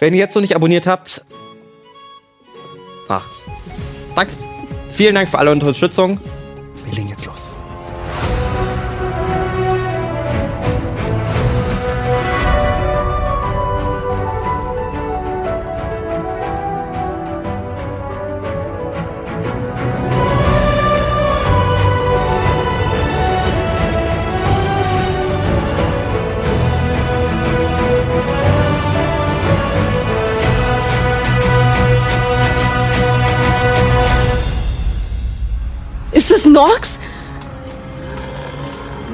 Wenn ihr jetzt noch nicht abonniert habt, macht's. Danke. Vielen Dank für alle Unterstützung.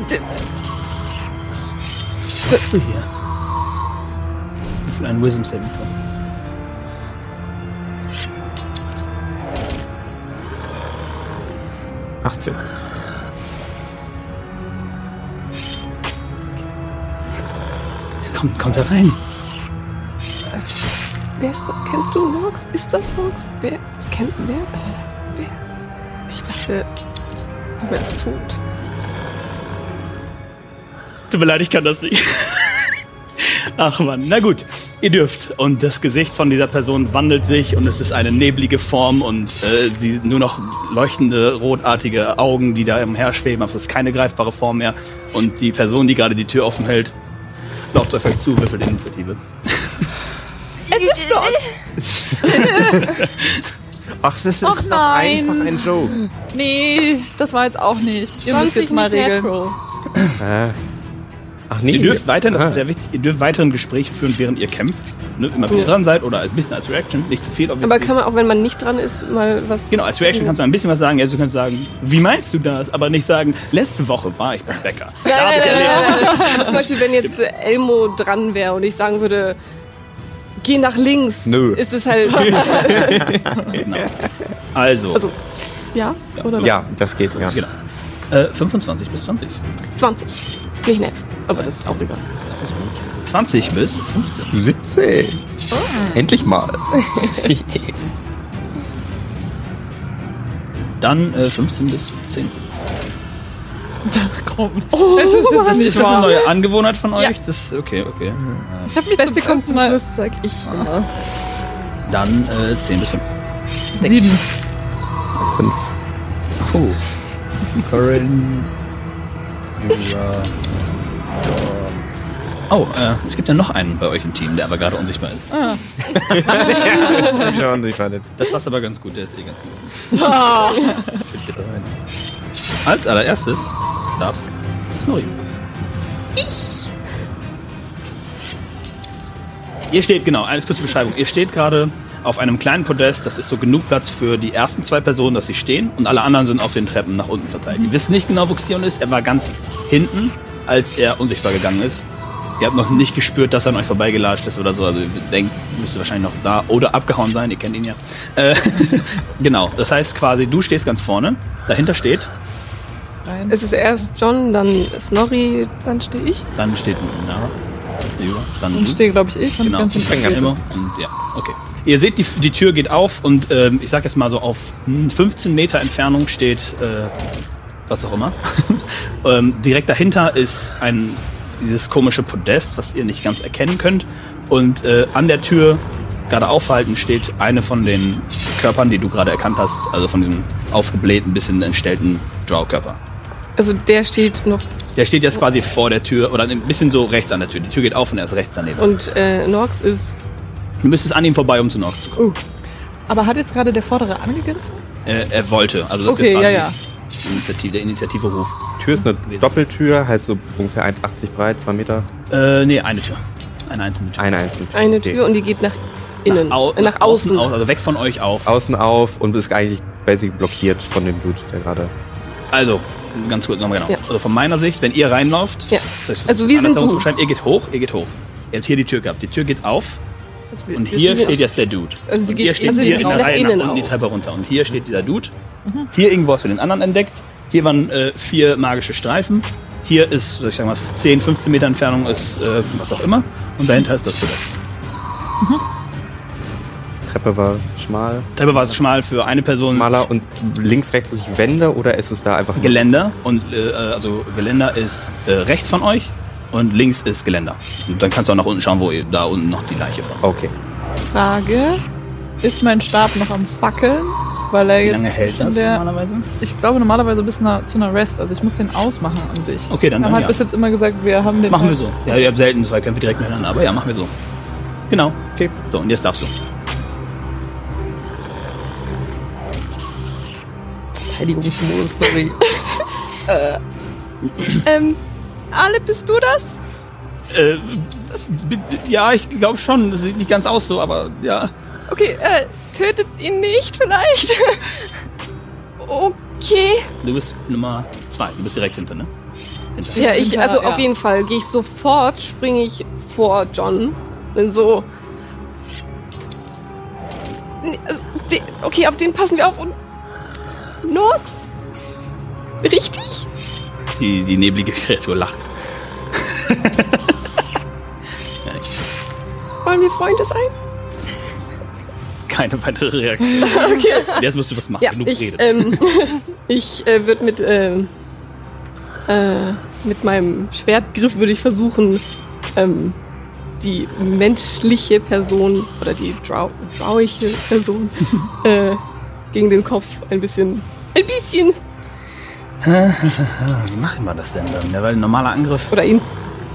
D- Was hörst du hier? Wie viel ein Wisdom Saving Throw? Achtzehn. Komm, kommt da rein. Wer ist das? Kennst du Nox? Ist das Nox? Wer? Kennt wer? Wer? Ich dachte, du wärst tot. Tut mir leid, ich kann das nicht. Ach man, na gut, ihr dürft. Und das Gesicht von dieser Person wandelt sich und es ist eine neblige Form und äh, sie nur noch leuchtende, rotartige Augen, die da umherschweben, aber es ist keine greifbare Form mehr. Und die Person, die gerade die Tür offen hält, lauft auf euch zu, würfelt Initiative. Es ist Nox! Ach, das ist Ach doch nein. einfach ein Joke. Nee, das war jetzt auch nicht. Ihr müsst jetzt mal regeln. Äh. Ach nee. Ihr dürft weiterhin, das ist sehr wichtig, ihr dürft weiterhin Gespräche führen, während ihr kämpft. Ne, immer wenn ihr Ja. dran seid oder ein bisschen als Reaction, nicht zu viel. Aber kann man auch, wenn man nicht dran ist, mal was. Genau, als Reaction kannst du ein bisschen was sagen. Also du kannst sagen, wie meinst du das? Aber nicht sagen, letzte Woche war ich beim Bäcker. Erlebt. nein, nein, nein. Zum Beispiel, wenn jetzt äh, Elmo dran wäre und ich sagen würde, geh nach links, Nö. ist es halt. Genau. Also, Also, ja? Oder Ja, das geht, ja. genau. Äh, 25 bis 20. 20. Nicht nett. Aber das ist auch egal. Das ist gut. 20 bis 15. 17. Endlich mal. Dann äh, 15 bis 10. Ach komm. Oh, Das ist, das ist nicht Ist das eine wahr. neue Angewohnheit von euch? Ja. Das okay, okay. Ich hab mich Beste das kommt zum Mal Schluss, sag ich immer. Äh, dann äh, 10 bis 5. sieben. Fünf. Oh. Corin. Yura. Oh, äh, es gibt ja noch einen bei euch im Team, der aber gerade unsichtbar ist. Ah. Ja, nicht. Das passt aber ganz gut, der ist eh ganz gut. Natürlich hier rein. Als allererstes darf Snorri. Ich! Ihr steht, genau, eine kurze Beschreibung. Ihr steht gerade auf einem kleinen Podest, das ist so genug Platz für die ersten zwei Personen, dass sie stehen und alle anderen sind auf den Treppen nach unten verteilt. Ihr wisst nicht genau, wo Xion ist. Er war ganz hinten, als er unsichtbar gegangen ist. Ihr habt noch nicht gespürt, dass er an euch vorbeigelatscht ist oder so. Also ihr denkt, müsste wahrscheinlich noch da oder abgehauen sein. Ihr kennt ihn ja. Äh, genau. Das heißt quasi, du stehst ganz vorne. Dahinter steht, Rein. Es ist erst John, dann Snorri, dann stehe ich. dann steht Nara. Dann Dann stehe, glaube ich, ich. Und Genau, und hinten Sprenger steht immer. Und ja, okay. Ihr seht, die, die Tür geht auf und ähm, ich sag jetzt mal so auf hm, 15 Meter Entfernung steht äh, was auch immer. ähm, direkt dahinter ist ein dieses komische Podest, was ihr nicht ganz erkennen könnt. Und äh, an der Tür, gerade aufhalten, steht eine von den Körpern, die du gerade erkannt hast, also von diesem aufgeblähten, bisschen entstellten Drow-Körper. Also der steht noch Der steht jetzt quasi vor der Tür oder ein bisschen so rechts an der Tür. Die Tür geht auf und er ist rechts daneben. und äh, Nox ist. Du müsstest an ihm vorbei, um zu Nox zu kommen. Aber hat jetzt gerade der Vordere angegriffen? Äh, er wollte. Also das Okay, ist jetzt ja, quasi ja. die Initiative, der Initiativeruf. Tür ist eine Doppeltür, heißt so ungefähr 1,80 breit, 2 Meter. Äh, nee, eine Tür. Eine einzelne Tür. Eine einzelne Tür. Eine Okay. Tür und die geht nach innen. Au äh, nach außen. aus, also weg von euch auf. Außen auf und ist eigentlich basic blockiert von dem Blut, der gerade. Also, ganz kurz nochmal genau. Ja. Also von meiner Sicht, wenn ihr reinlauft, Ja. das heißt, Also wir sind du. ihr geht hoch, ihr geht hoch. Ihr habt hier die Tür gehabt. Die Tür geht auf Also wir- Und wir hier steht jetzt der Dude. Also sie und hier steht also hier in der Reihe nach unten die. Treppe runter. Und hier steht dieser Dude. Hier irgendwo hast du den anderen entdeckt. Hier waren äh, vier magische Streifen. Hier ist, ich sag mal, 10, 15 Meter Entfernung ist äh, was auch immer. Und dahinter ist das Podest. Treppe war schmal. Treppe war schmal für eine Person. Maler und links, rechts wirklich Wände oder ist es da einfach Geländer. Und äh, also Geländer ist äh, rechts von euch und links ist Geländer. Und dann kannst du auch nach unten schauen, wo ihr, da unten noch die Leiche von. Okay. Frage: Ist mein Stab noch am Fackeln? Weil er Wie lange hält das der, normalerweise? Ich glaube normalerweise bis einer, zu einer Rest. Also ich muss den ausmachen an sich. Okay, dann, Wir haben dann halt ja. bis jetzt immer gesagt, wir haben den. Machen wir so. Ja, ihr habt selten zwei Kämpfe direkt miteinander, aber ja, machen wir so. Genau. Okay. So, und jetzt darfst du. Verteidigungsmodus, sorry. Ähm, Ale, bist du das? Äh, ja, ich glaube schon. Das sieht nicht ganz aus so, aber ja. Okay, äh, tötet ihn nicht vielleicht? okay. Du bist Nummer zwei. Du bist direkt hinter, ne? Hinter. Ja, ich, also ja. auf jeden Fall gehe ich sofort, springe ich vor John. Bin so. Also, Okay, auf den passen wir auf und. Nox? Richtig? Die, die neblige Kreatur lacht. Wollen wir Freunde sein? Keine weitere Reaktion. Okay. Jetzt musst du was machen. Ja, Genug ich, redet. ähm, ich äh, würde mit, ähm, äh, mit meinem Schwertgriff würde ich versuchen, ähm, die menschliche Person oder die drau drauige Person äh, gegen den Kopf ein bisschen, ein bisschen Wie machen wir das denn dann? Ja, weil ein normaler Angriff. oder ihn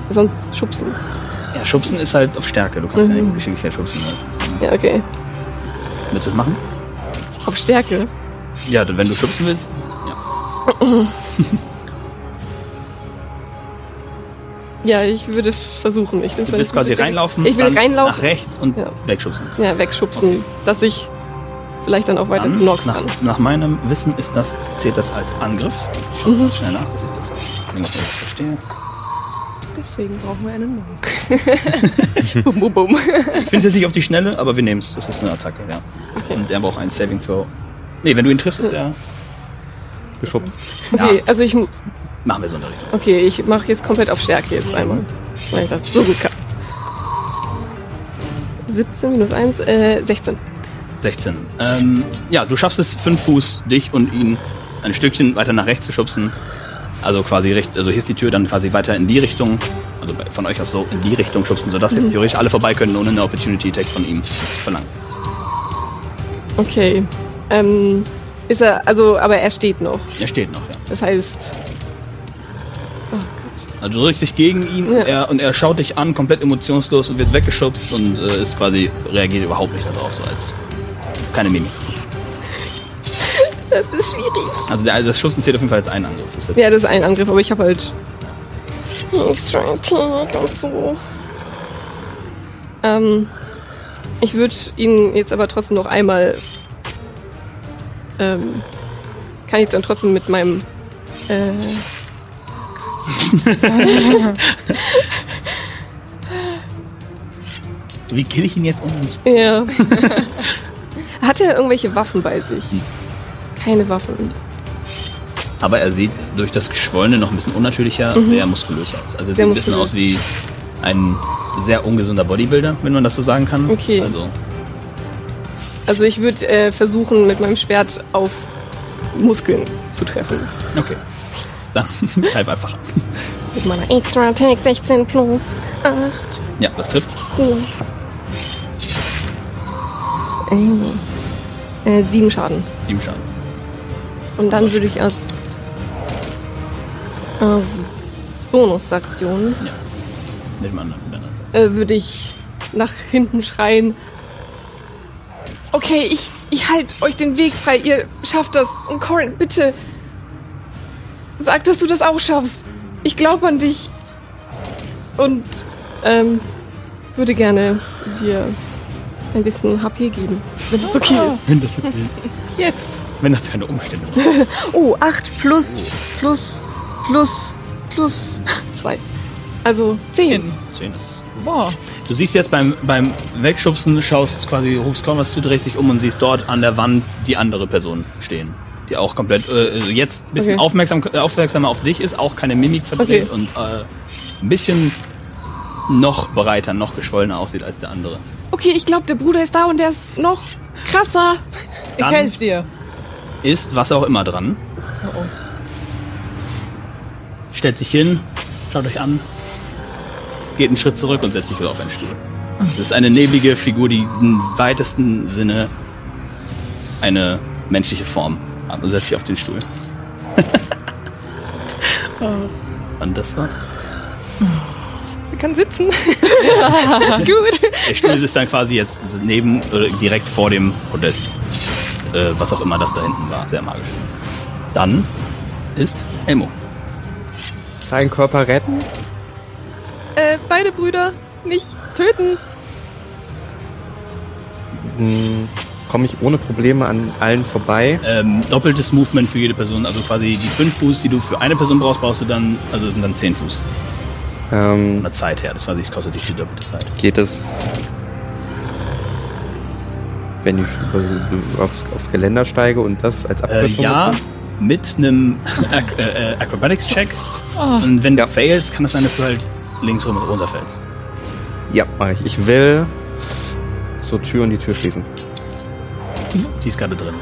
sonst schubsen. Ja, Schubsen ist halt auf Stärke. Du kannst Mhm. ja nicht Geschicklichkeit schubsen. Ja, okay. Willst du das machen? Auf Stärke. Ja, dann, wenn du schubsen willst. Ja, ich würde versuchen. Ich bin Du zwar willst quasi reinlaufen. Ich will reinlaufen. Nach rechts und Ja. wegschubsen. Ja, wegschubsen, Okay. dass ich vielleicht dann auch weiter Dann, zu Nox nach, kann. nach meinem Wissen ist das, zählt das als Angriff. Ich schau Mhm. mal schnell nach, dass ich das ungefähr verstehe. Deswegen brauchen wir einen Monk. bum, bum, bum. Ich finde es jetzt nicht auf die Schnelle, aber wir nehmen es. Das ist eine Attacke, ja. Okay. Und er braucht einen Saving Throw. Nee, wenn du ihn triffst, ist er. Geschubst. Okay, Ja. also ich Machen wir so in der Richtung. okay, ich mache jetzt komplett auf Stärke jetzt einmal, weil ich das so gut kann. 17 minus 1, äh, 16. 16. Ähm, ja, du schaffst es, fünf Fuß dich und ihn ein Stückchen weiter nach rechts zu schubsen. Also quasi recht, also hier ist die Tür dann quasi weiter in die Richtung, also von euch aus so in die Richtung schubsen, sodass jetzt theoretisch alle vorbei können, ohne eine Opportunity Attack von ihm zu verlangen. Okay. Ähm, ist er, also, aber er steht noch. Er steht noch, ja. Das heißt. Oh Gott. Also du drückst dich gegen ihn Ja. er, und er schaut dich an, komplett emotionslos und wird weggeschubst und äh, ist quasi, reagiert überhaupt nicht darauf, so als keine Mimik. Das ist schwierig. Also der, das Schubsen zählt auf jeden Fall als ein Angriff. Jetzt- Ja, das ist ein Angriff, aber ich habe halt extra Attack und so. Ähm, ich würde ihn jetzt aber trotzdem noch einmal. Ähm, kann ich dann trotzdem mit meinem. Äh, Wie kill ich ihn jetzt und ja. Hat er irgendwelche Waffen bei sich? Hm. Keine Waffen. Aber er sieht durch das Geschwollene noch ein bisschen unnatürlicher, sehr muskulös aus. Also er sieht Mhm. Ein bisschen aus wie ein sehr ungesunder Bodybuilder, wenn man das so sagen kann. Okay. Also, Also ich würde äh, versuchen, mit meinem Schwert auf Muskeln zu treffen. okay. Dann greif einfach an. Mit meiner Extra Attack 16 plus 8. Ja, das trifft. Cool. Äh, äh, sieben Schaden. Sieben Schaden. Und dann würde ich als, als Bonusaktion Ja. Mit dem anderen. Mit dem anderen. äh, würde ich nach hinten schreien. Okay, ich, ich halte euch den Weg frei. Ihr schafft das. Und Corin, bitte. Sag, dass du das auch schaffst. Ich glaube an dich. Und ähm, würde gerne dir ein bisschen HP geben, wenn das okay ist. Wenn das okay ist. Jetzt. Wenn das keine Umstände sind. Oh, 8 plus, plus, plus, plus 2. Also 10. Zehn ist. Boah. Du siehst jetzt beim, beim Wegschubsen, schaust quasi, rufst kaum was zu, drehst dich um und siehst dort an der Wand die andere Person stehen. Die auch komplett, äh, jetzt ein bisschen Okay. aufmerksam, äh, aufmerksamer auf dich ist, auch keine Mimik verdreht Okay. und äh, ein bisschen noch breiter, noch geschwollener aussieht als der andere. Okay, ich glaube, der Bruder ist da und der ist noch krasser. Ich Dann- helfe dir. Ist was auch immer dran. Oh, oh. stellt sich hin, schaut euch an, geht einen Schritt zurück und setzt sich wieder auf einen Stuhl. Das ist eine neblige Figur, die im weitesten Sinne eine menschliche Form hat und setzt sich auf den Stuhl. und das war's. Er kann sitzen. Gut. Der Stuhl ist dann quasi jetzt neben oder direkt vor dem Podest. Äh, was auch immer das da hinten war. Sehr magisch. Dann ist Elmo. Seinen Körper retten? Äh, beide Brüder nicht töten. Hm, Komme ich ohne Probleme an allen vorbei? Ähm, doppeltes Movement für jede Person. Also quasi die 5 Fuß, die du für eine Person brauchst, brauchst du dann, also das sind dann 10 Fuß. Von Ähm, der Zeit her. Das quasi, es kostet dich die doppelte Zeit. geht es, wenn ich über- aufs, aufs Geländer steige und das als Äh, Abkürzung ja, nutze? mit einem Ac äh, äh, Acrobatics-Check. Ah, Und wenn Ja. du failst, kann es sein, dass du halt links rum und runterfällst. Ja, mache ich. Ich will zur Tür und die Tür schließen. Sie ist gerade drin.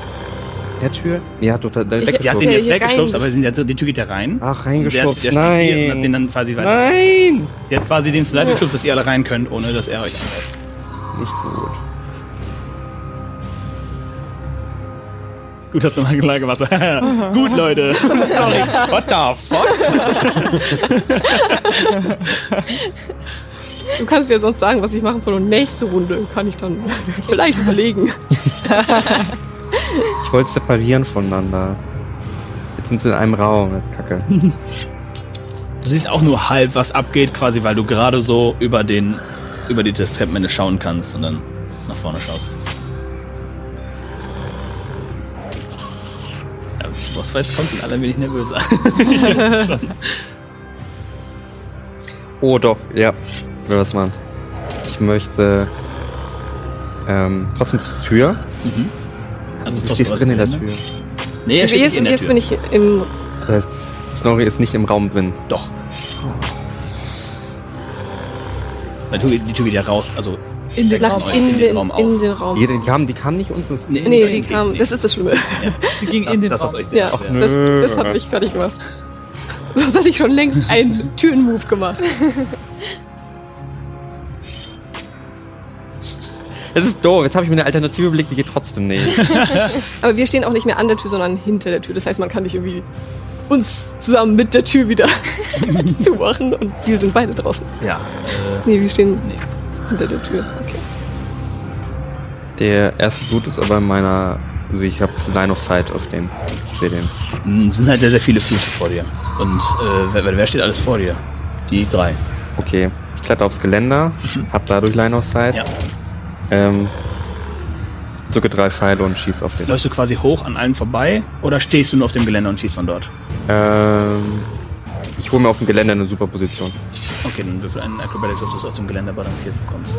Der Tür? Ja, doch, da, da Ich- Die hat den jetzt weggeschubst, aber sind die Tür geht ja rein. Ach, Der- reingeschubst. der steht hier Und hat den Nein. dann quasi weiter. Nein! Der hat quasi den zur Seite geschubst, dass ihr alle rein könnt, ohne dass er euch angreift. Nicht gut. Gut, dass du mal gemacht hast. Gut, Leute. Sorry. What the fuck? Du kannst mir sonst sagen, was ich machen soll. Und nächste Runde kann ich dann vielleicht überlegen. Ich wollte separieren voneinander. Jetzt sind sie in einem Raum. Das ist kacke. Du siehst auch nur halb, was abgeht, quasi, weil du gerade so über den, über die das Treppenende schauen kannst und dann nach vorne schaust. Ja, was jetzt kommt, sind alle ein wenig nervöser. Oh, doch. Ja. Ich will was machen. Ich möchte ähm, trotzdem zur Tür. Mhm. Also Du stehst drin in der Tür. Nee, er steht Jetzt, in der jetzt Tür. bin ich im. Das heißt, Snorri ist nicht im Raum drin. Doch. Weil die Tür- die Tür ja raus, also in den Nach, Raum. in, in den den, Raum auf. in den Raum. Die, die, kam, die kam nicht uns ins. Nee, Nee, die kam. nee. Das ist das Schlimme. Die ging das, in den das was Raum. euch sehr Ja, ja. das, das hat mich fertig gemacht. Sonst hätte ich schon längst einen Türenmove gemacht. Es ist doof. Jetzt habe ich mir eine Alternative überlegt, die geht trotzdem nicht. Aber wir stehen auch nicht mehr an der Tür, sondern hinter der Tür. Das heißt, man kann nicht irgendwie uns zusammen mit der Tür wieder zumachen und wir sind beide draußen. Ja, äh, Nee, wir stehen nee. hinter der Tür. Okay. Der erste Blut ist aber in meiner. Also ich habe Line of Sight auf den. Ich sehe den. Mm, Es sind halt sehr, sehr viele Füße vor dir. Und äh, wer, wer steht alles vor dir? Die drei. Okay. Ich kletter aufs Geländer, hab dadurch Line of Sight. Ja. Ähm, zucke drei Pfeile und schieß auf den. Läufst du quasi hoch an allen vorbei oder stehst du nur auf dem Geländer und schießt von dort? Ähm, ich hole mir auf dem Geländer eine super Position. Okay, dann würfel einen Acrobatics, dass du es auf dem Geländer balanciert bekommst.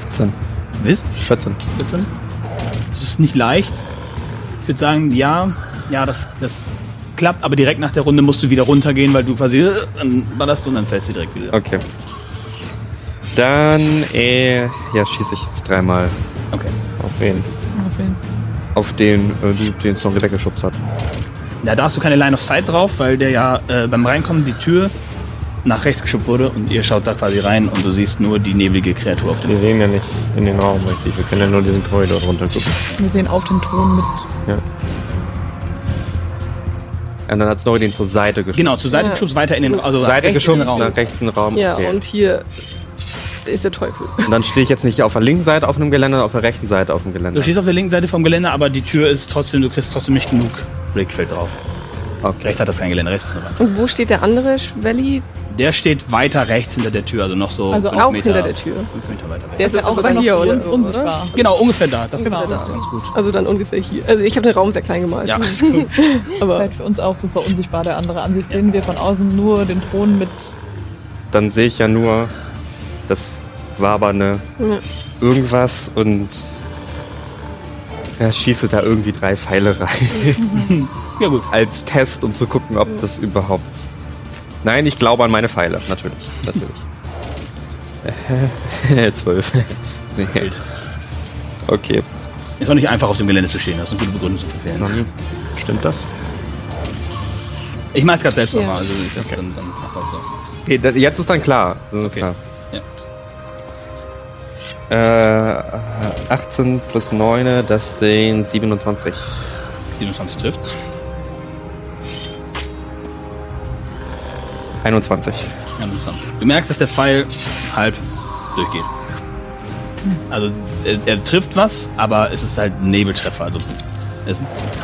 14. Wisst? 14. 14? Das ist nicht leicht. Ich würde sagen, ja, ja, das, das klappt, aber direkt nach der Runde musst du wieder runtergehen, weil du quasi äh, dann ballerst du und dann fällst du direkt wieder. Okay. Dann, äh, ja, schieße ich jetzt dreimal Okay. auf wen? Auf wen? Auf den, äh, den es noch weggeschubst hat. Ja, da hast du keine Line of Sight drauf, weil der ja äh, beim Reinkommen die Tür nach rechts geschubbt wurde und ihr schaut da quasi rein und du siehst nur die neblige Kreatur auf Wir dem sehen ja nicht in den Raum richtig. Wir können ja nur diesen Korridor runter gucken. Wir sehen auf den Thron mit. Ja. Und dann hat Snorri den zur Seite geschubst. Genau, zur Seite Ja. geschubst, weiter in den also Seite rechts in den geschubst, Raum. nach rechts in den Raum. Ja, okay. und hier ist der Teufel. Und dann stehe ich jetzt nicht auf der linken Seite auf einem Geländer, sondern auf der rechten Seite auf dem Geländer. Du stehst auf der linken Seite vom Geländer, aber die Tür ist trotzdem, du kriegst trotzdem nicht genug Blickfeld drauf. Okay. Rechts hat das kein Geländer, rechts ist nur Wand. Und wo steht der andere Schwelli? Der steht weiter rechts hinter der Tür, also noch so Also auch Meter, hinter der Tür. Fünf Meter weiter weg. Der ist ja auch immer noch hier oder so, unsichtbar. Genau, ungefähr da. Das, Genau. das ist ganz gut. Also dann ungefähr hier. Also ich habe den Raum sehr klein gemalt. Ja, ist gut. Aber Vielleicht für uns auch super unsichtbar, der andere Ansicht sehen wir von außen nur den Thron mit. Dann sehe ich ja nur Das war aber eine Ja. irgendwas und er schieße da irgendwie drei Pfeile rein Ja, gut. als Test, um zu gucken, ob das überhaupt. Nein, ich glaube an meine Pfeile, natürlich, natürlich. Zwölf. nee. Okay. Ist auch nicht einfach auf dem Gelände zu stehen. Das ist eine gute Begründung zu verfehlen. Stimmt das? Ich mache es gerade selbst Ja. nochmal. Also ich dann, dann mach das so. okay jetzt ist dann klar. Dann ist Okay. klar. Ja. Äh, 18 plus 9, das sind 27. 27 trifft. 21. 21. Du merkst, dass der Pfeil halb durchgeht. Also er, er trifft was, aber es ist halt Nebeltreffer. Also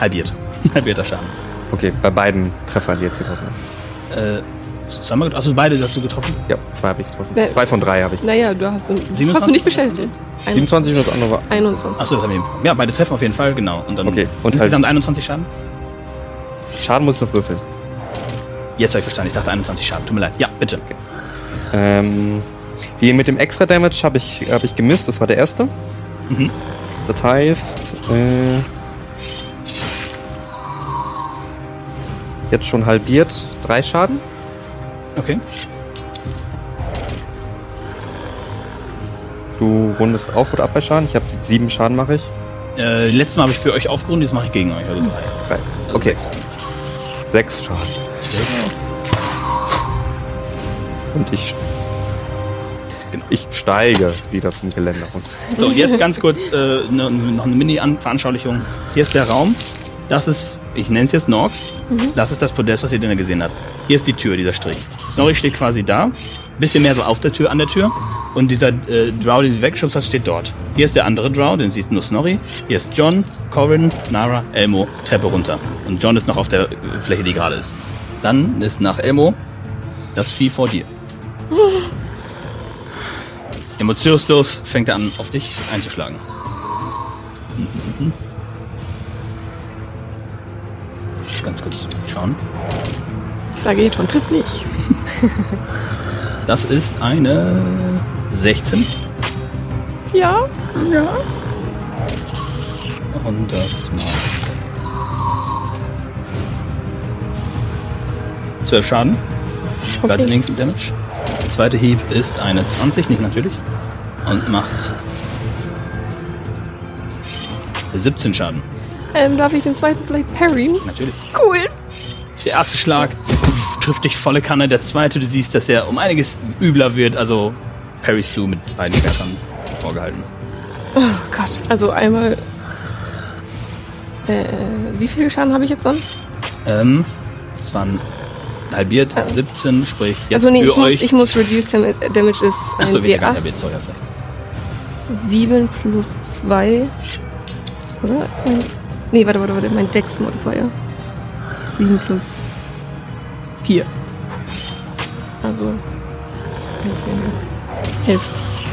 halbiert. Halbierter Schaden. Okay, bei beiden Treffern, die jetzt getroffen haben. Äh, zusammen, achso, beide hast du getroffen? Ja, zwei habe ich getroffen. Wer- Zwei von drei habe ich. Naja, du hast, du 27? hast du nicht bestätigt. Ein, 27 und das andere war. 21. Achso, das haben wir. Ja, beide treffen auf jeden Fall, genau. Und dann Okay, und insgesamt 21 Schaden? Schaden muss ich noch würfeln. Jetzt habe ich verstanden. Ich dachte 21 Schaden. Tut mir leid. Ja, bitte. Ähm, die mit dem extra Damage habe ich, hab ich gemisst, das war der erste. Mhm. Das heißt, äh, jetzt schon halbiert, drei Schaden. Okay. Du rundest auf oder ab bei Schaden. Ich habe sieben Schaden mache ich. Äh, letztes Mal habe ich für euch aufgerundet, jetzt mache ich gegen euch. Also drei. Drei. Also Okay, sechs. sechs Schaden. Und ich, Genau. ich steige wieder vom Geländer runter. So, jetzt ganz kurz äh, ne, noch eine Mini-Veranschaulichung. Hier ist der Raum. Das ist, ich nenne es jetzt Norx. Das ist das Podest, was ihr denn gesehen habt. Hier ist die Tür, dieser Strich. Snorri steht quasi da. Bisschen mehr so auf der Tür, an der Tür. Und dieser äh, Drow, den sie weggeschubst hat, steht dort. Hier ist der andere Drow, den sieht nur Snorri. Hier ist John, Corin, Nara, Elmo, Treppe runter. Und John ist noch auf der Fläche, die gerade ist. Dann ist nach Elmo das Vieh vor dir. Emotionslos fängt er an, auf dich einzuschlagen. Mhm. Ganz kurz schauen. Sage jetzt schon, trifft nicht. Das ist eine 16. Ja, ja. Und das macht 12 Schaden. Bludgeoning Damage. Der zweite Hieb ist eine 20, nicht natürlich. Und macht 17 Schaden. Ähm, darf ich den zweiten vielleicht parryen? Natürlich. Cool. Der erste Schlag trifft dich volle Kanne. Der zweite, du siehst, dass er um einiges übler wird. Also parryst du mit beiden Schwertern vorgehalten. Oh Gott. Also einmal. Äh, wie viel Schaden habe ich jetzt dann? Ähm, das waren halbiert, Ah. 17, sprich jetzt also nee, für ich muss, euch. ich muss Reduce Dam- Damage ist ein Achso, weniger D8. halbiert, sorry, hast recht. 7 plus 2. Oder? Mein, nee, warte, warte, warte. Mein Dex Modifier. 7 plus 4. Also. 11.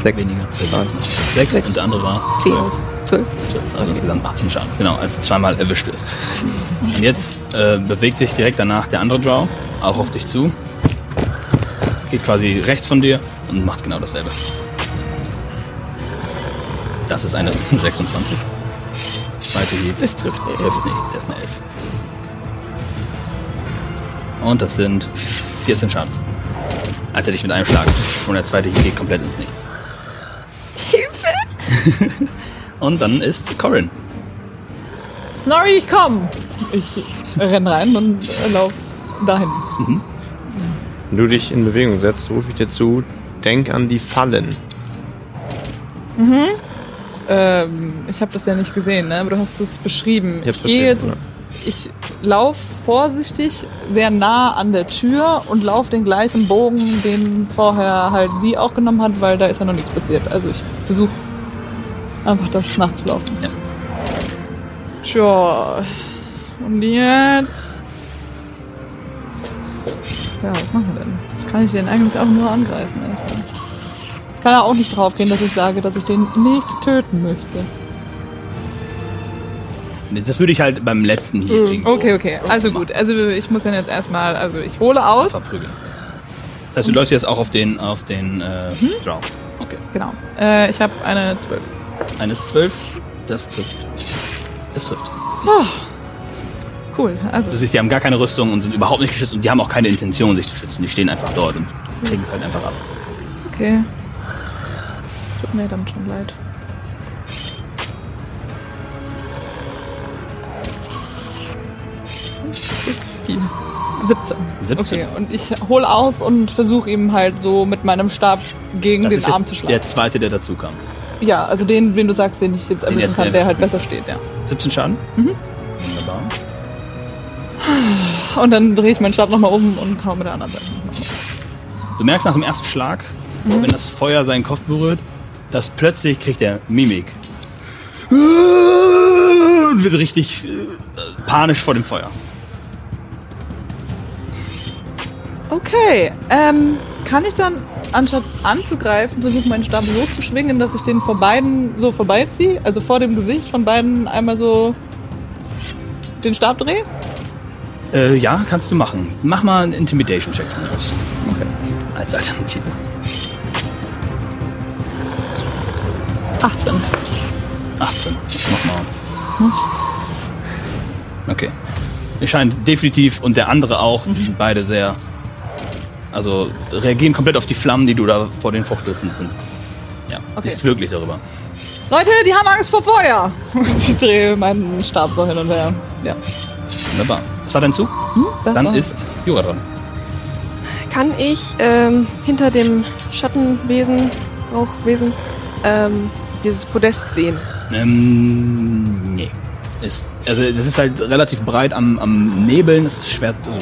Sechs. Weniger. Schaden. 6 Sechs. und der andere war 10. 12. 12. Also insgesamt 18 Schaden. Genau, als du zweimal erwischt wirst. Und jetzt äh, bewegt sich direkt danach der andere Drow auch auf dich zu. Geht quasi rechts von dir und macht genau dasselbe. Das ist eine 26. Zweite Hieb. Das trifft nicht. Trifft nicht, der ist eine 11. Und das sind 14 Schaden. Als er dich mit einem Schlag. Und der zweite geht komplett ins Nichts. Hilfe! Und dann ist Corin. Snorri, komm! Ich renn rein und lauf dahin. Wenn du dich in Bewegung setzt, rufe ich dir zu, denk an die Fallen. Ähm, ich habe das ja nicht gesehen, ne? aber du hast es beschrieben. Ich Ich gehe jetzt, beschrieben, ich laufe vorsichtig sehr nah an der Tür und laufe den gleichen Bogen, den vorher halt sie auch genommen hat, weil da ist ja noch nichts passiert. Also ich versuche einfach das nachzulaufen. Ja. Tja, und jetzt? Ja, was machen wir denn? Was kann ich denn eigentlich auch nur angreifen erstmal? Ich kann ja auch nicht drauf gehen, dass ich sage, dass ich den nicht töten möchte. Das würde ich halt beim letzten Hieb irgendwo Okay, okay. Also gut. Also ich muss dann jetzt erstmal, also ich hole aus. verprügeln. Das Das heißt, du läufst jetzt auch auf den, auf den äh, Mhm. Drow. Okay. Genau. Äh, ich habe eine 12. Eine 12, das trifft. Es trifft. Cool. Also, Du siehst, die haben gar keine Rüstung und sind überhaupt nicht geschützt und die haben auch keine Intention, sich zu schützen. Die stehen einfach dort und kriegen es halt einfach ab. okay. Tut mir dann schon leid. Viel. 17. 17. Okay, und ich hole aus und versuche ihm halt so mit meinem Stab gegen Das den Arm zu schlagen. der zweite, der dazu kam. Ja, also den, wen du sagst, den ich jetzt erwischen ersten, kann, der der halt besser steht, ja. 17 Schaden. Mhm. Wunderbar. Und dann drehe ich meinen Stab nochmal um und hau mit der anderen Seite. Du merkst nach dem ersten Schlag, Mhm. wenn das Feuer seinen Kopf berührt, dass plötzlich kriegt er Mimik. Und wird richtig äh, panisch vor dem Feuer. Okay, ähm, kann ich dann anstatt anzugreifen, versuchen meinen Stab so zu schwingen, dass ich den vor beiden so vorbeiziehe? Also vor dem Gesicht von beiden einmal so den Stab drehe? Äh, ja, kannst du machen. Mach mal einen Intimidation-Check von mir aus. Okay. Als Alternative. 18. 18. Nochmal. Okay. Es scheint definitiv und der andere auch, die sind beide sehr. Also reagieren komplett auf die Flammen, die du da vor den Fruchtrissen sind. Ja, Okay. nicht glücklich darüber. Leute, die haben Angst vor Feuer! ich drehe meinen Stab so hin und her. Ja. Wunderbar. Was war dein Zug? Das Dann war- ist Jura dran. Kann ich ähm, hinter dem Schattenwesen, Rauchwesen, ähm, dieses Podest sehen? Ähm, nee. Ist, also das ist halt relativ breit am, am Nebeln, es ist schwer. Also,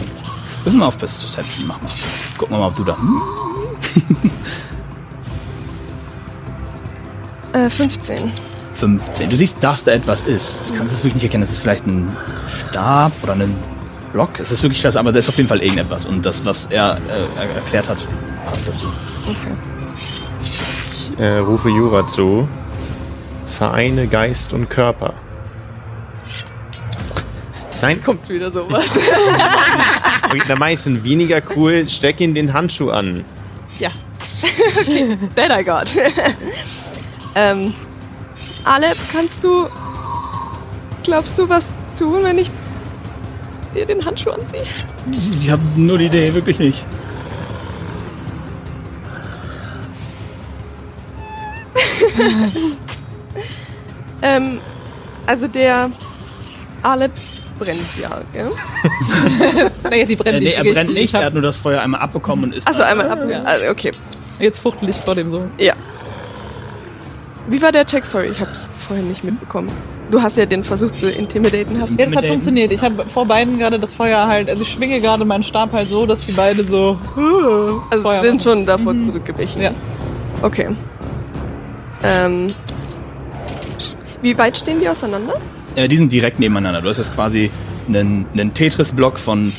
müssen wir auf Perception machen. Gucken wir mal, ob du da. Hm? Äh, 15. 15. Du siehst, dass da etwas ist. Du kannst es wirklich nicht erkennen. Das ist vielleicht ein Stab oder ein Block. Es ist wirklich was, aber da ist auf jeden Fall irgendetwas. Und das, was er äh, erklärt hat, passt dazu. Ich äh, rufe Jura zu. Vereine Geist und Körper. Nein, Kommt wieder sowas. ist ein weniger cool. Steck ihn den Handschuh an. ja. okay, that I got. ähm, Alep, kannst du, glaubst du, was tun, wenn ich dir den Handschuh anziehe? Ich habe nur die Idee, wirklich nicht. Ähm, also der Alep brennt ja, gell? Naja, die brennt Äh, nee, nicht. er Ich- brennt ich nicht. Er hat nur das Feuer einmal abbekommen und ist. Achso, einmal ab. Ja. Also, okay, Jetzt fuchtel ich vor dem so. ja. Wie war der Check? Sorry, ich hab's vorhin nicht mitbekommen. Du hast ja den versucht zu intimidaten. Hast Ja, das hat funktioniert. Ich habe vor beiden gerade das Feuer halt, also ich schwinge gerade meinen Stab halt so, dass die beide so also Feuer sind machen. schon davor zurückgewichen. Ja. Okay. Ähm, wie weit stehen die auseinander? Äh, die sind direkt nebeneinander. Du hast jetzt quasi einen, einen Tetris-Block von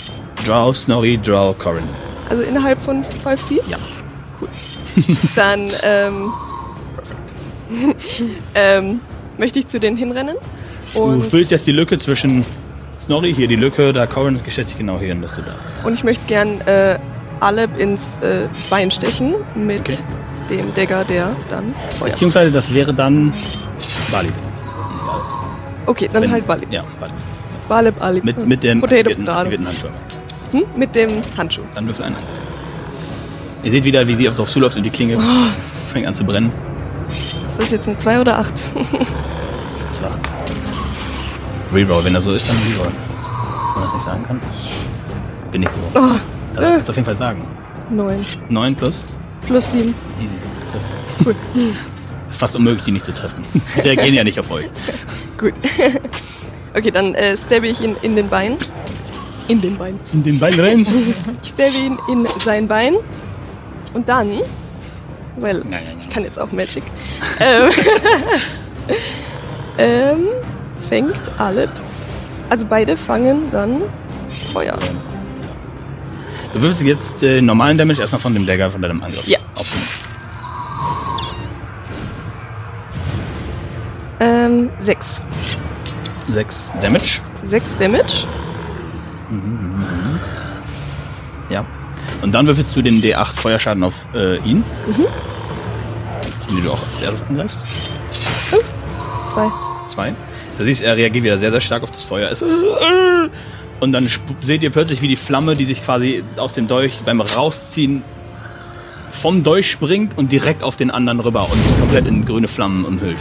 Drow, Snorri, Drow, Corin. Also innerhalb von 5 Feet? Ja. Cool. Dann ähm, ähm, möchte ich zu denen hinrennen. Du füllst jetzt die Lücke zwischen Snorri, hier die Lücke, da Corin, geschätze ich genau hierhin, bist du da. und ich möchte gern äh, Aleb ins äh, Bein stechen mit Okay. dem Dagger, der dann feuert. Beziehungsweise das wäre dann Bali. Okay, dann Wenn- halt Bali. Ja, Bali. Balib, Alib. Mit, mit dem Potato, aktivierten, Potato. aktivierten Handschuh. Hm? Mit dem Handschuh. Dann würfel einen. Ihr seht wieder, wie sie auf drauf zuläuft und die Klinge fängt an zu brennen. Ist das jetzt eine 2 oder 8? Das war Reroll. Wenn er so ist, dann Reroll. Wenn man das nicht sagen kann. Bin ich so. Oh, Dann kannst du auf jeden Fall sagen. 9. 9 plus. Plus 7. Easy. Treffen. Cool. Ist fast unmöglich, die nicht zu treffen. Die reagieren ja nicht auf euch. Gut. okay, dann äh, stabbe ich ihn in den Bein. In den Bein. In den Bein rein. Ich stabbe ihn in sein Bein. Und dann, weil Nein, nein, nein. ich kann jetzt auch Magic, ähm, ähm, fängt Aleb, also beide fangen dann Feuer. Du würfelst jetzt äh, normalen Damage erstmal von dem Dagger, von deinem Angriff. Ja. Auf Ähm, 6. 6 Damage. 6 Damage. Ja. Und dann würfelst du den D8 Feuerschaden auf äh, ihn. Den du auch als erstes angreifst. Zwei. Zwei. Du siehst, er reagiert wieder sehr, sehr stark auf das Feuer. Es und dann seht ihr plötzlich, wie die Flamme, die sich quasi aus dem Dolch beim Rausziehen vom Dolch springt und direkt auf den anderen rüber und komplett in grüne Flammen umhüllt.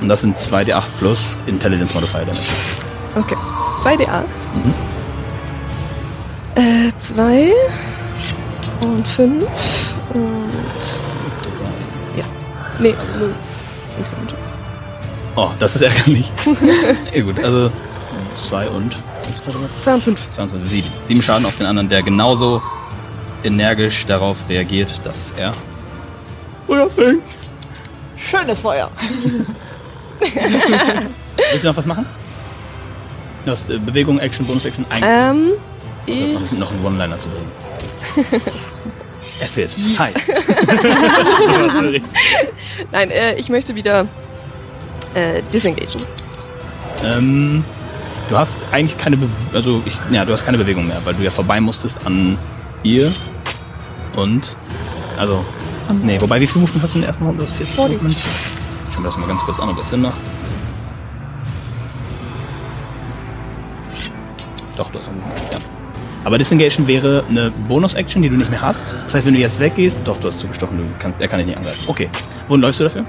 Und das sind 2d8 plus Intelligence Modifier Damage. Okay. Zwei D8. Mhm. Äh, zwei. Und fünf. Und. Ja. Nee, null. Oh, das ist ärgerlich. ja, gut, also 2 und Zwei und fünf. 22, 7. 7 Schaden auf den anderen, der genauso energisch darauf reagiert, dass er Feuer fängt. Schönes Feuer. Willst du noch was machen? Du hast äh, Bewegung, Action, Bonus-Action, ein. Ähm, ich. noch, noch einen One-Liner zu bringen. es wird. Hi. Nein, äh, ich möchte wieder äh, disengagen. ähm, du hast eigentlich keine, Be also ich, ja, du hast keine Bewegung mehr, weil du ja vorbei musstest an ihr und also nee, wobei wie viel Movement hast du in der ersten Runde? Das 40 Movement. Schauen wir das mal ganz kurz an, ob das Sinn macht. Doch, das ja. Aber Disengation wäre eine Bonus-Action, die du nicht mehr hast. Das heißt, wenn du jetzt weggehst, doch, du hast zugestochen, du kannst, er kann dich nicht angreifen. Okay. Wohin läufst du dafür?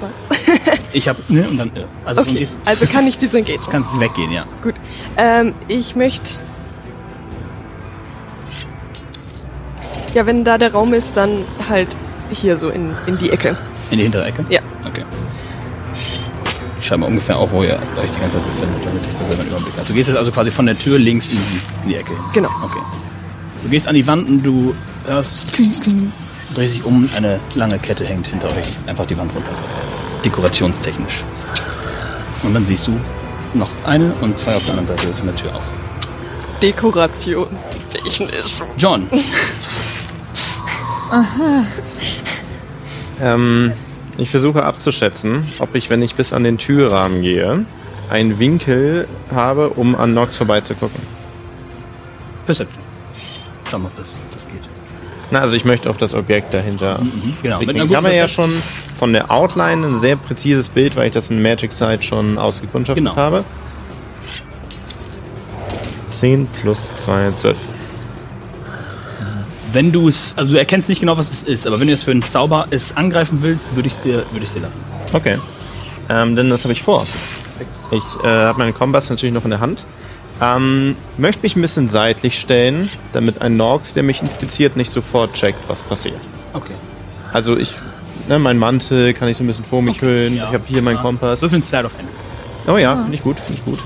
Was? Ich hab, ne, und dann, äh, also Okay, also kann ich disengagen. kannst weggehen, ja. Gut. Ähm, ich möchte. Ja, wenn da der Raum ist, dann halt hier so in, in die Ecke. In die hintere Ecke? Ja. Ich schreibe mal ungefähr auf, wo ihr euch die ganze Zeit befindet, damit ich da selber einen Überblick habe. Du gehst jetzt also quasi von der Tür links in die, in die Ecke. Genau. Okay. Du gehst an die Wand und du hörst, drehst dich um, eine lange Kette hängt hinter euch. Einfach die Wand runter. Dekorationstechnisch. Und dann siehst du noch eine und zwei auf der anderen Seite von der Tür auf. Dekoration. Technisch. John, Ähm, ich versuche abzuschätzen, ob ich, wenn ich bis an den Türrahmen gehe, einen Winkel habe, um an Nox vorbeizugucken. Perception. Schau mal, ob das, das geht. Na, also ich möchte auf das Objekt dahinter. Mhm, genau. Mit einer Ich habe ja schon von der Outline ein sehr präzises Bild, weil ich das in Magic Side schon ausgekundschaftet Genau. habe. 10 plus 2, 12. Wenn du es, also du erkennst nicht genau, was es ist, aber wenn du es für einen Zauber es angreifen willst, würde ich es dir, würde ich dir lassen. Okay. Ähm, denn das habe ich vor. Ich äh, habe meinen Kompass natürlich noch in der Hand. Ähm, möchte mich ein bisschen seitlich stellen, damit ein Norks, der mich inspiziert, nicht sofort checkt, was passiert. Okay. Also ich, ne, mein Mantel kann ich so ein bisschen vor mich hüllen. ja. Ich habe hier meinen Ja. Kompass. Das ist ein Slide of Hand. Oh ja, finde ich gut, finde ich gut.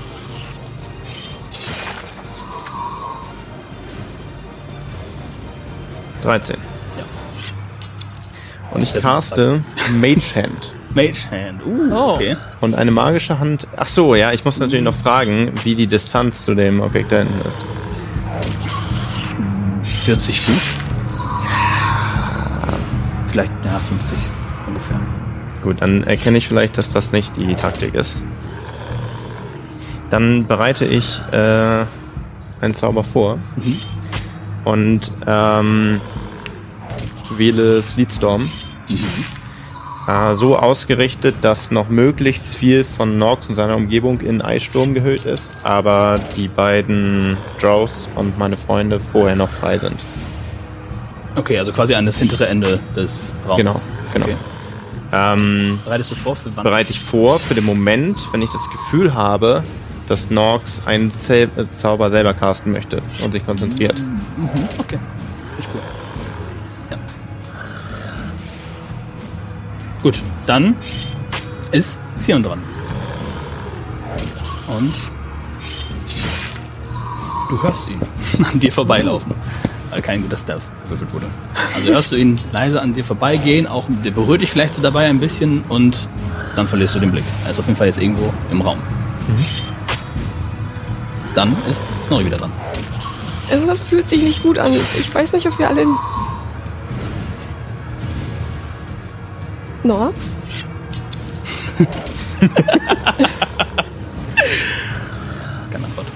Dreizehn. Ja. Und ich caste Mage Hand. Mage Hand. Uh, Oh. okay. Und eine magische Hand. Ach so, ja, ich muss natürlich noch fragen, wie die Distanz zu dem Objekt da hinten ist. 40 Fuß. Vielleicht, ja, 50 ungefähr. Gut, dann erkenne ich vielleicht, dass das nicht die Taktik ist. Dann bereite ich äh, einen Zauber vor und ähm, wähle Sleetstorm. Äh, so ausgerichtet, dass noch möglichst viel von Norx und seiner Umgebung in Eissturm gehüllt ist, aber die beiden Drows und meine Freunde vorher noch frei sind. Okay, also quasi an das hintere Ende des Raums. Genau, genau. Okay. Ähm, Bereitest du vor für wann? bereite ich vor für den Moment, wenn ich das Gefühl habe, dass Norx einen Zel äh, Zauber selber casten möchte und sich konzentriert. Okay. Ist cool. Ja. Gut, dann ist Zion dran. Und du hörst ihn an dir vorbeilaufen. Weil kein guter Stealth gewürfelt wurde. Also hörst du ihn leise an dir vorbeigehen, auch der berührt dich vielleicht so dabei ein bisschen und dann verlierst du den Blick. Er ist auf jeden Fall jetzt irgendwo im Raum. Dann ist Snorri wieder dran. Irgendwas fühlt sich nicht gut an. Ich weiß nicht, ob wir alle. Norks? Keine Antwort.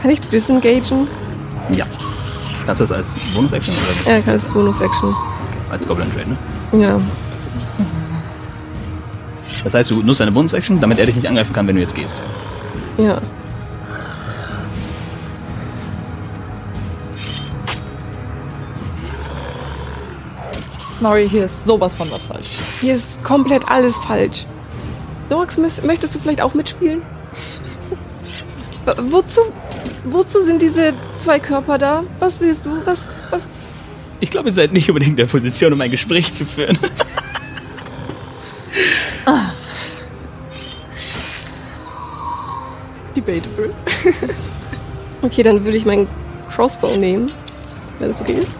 Kann ich disengagen? Ja. Kannst du das als Bonus-Action oder Ja, kann das Bonus-Action. als Goblin Trade, ne? Ja. Das heißt, du nutzt deine Bonus-Action, damit er dich nicht angreifen kann, wenn du jetzt gehst. Ja. Snorri, hier ist sowas von was falsch. Hier ist komplett alles falsch. Norax, möchtest du vielleicht auch mitspielen? Wozu, wozu sind diese zwei Körper da? Was willst du? Was, was? Ich glaube, ihr seid nicht unbedingt in der Position, um ein Gespräch zu führen. Debatable. Okay, dann würde ich meinen Crossbow nehmen, wenn das okay ist.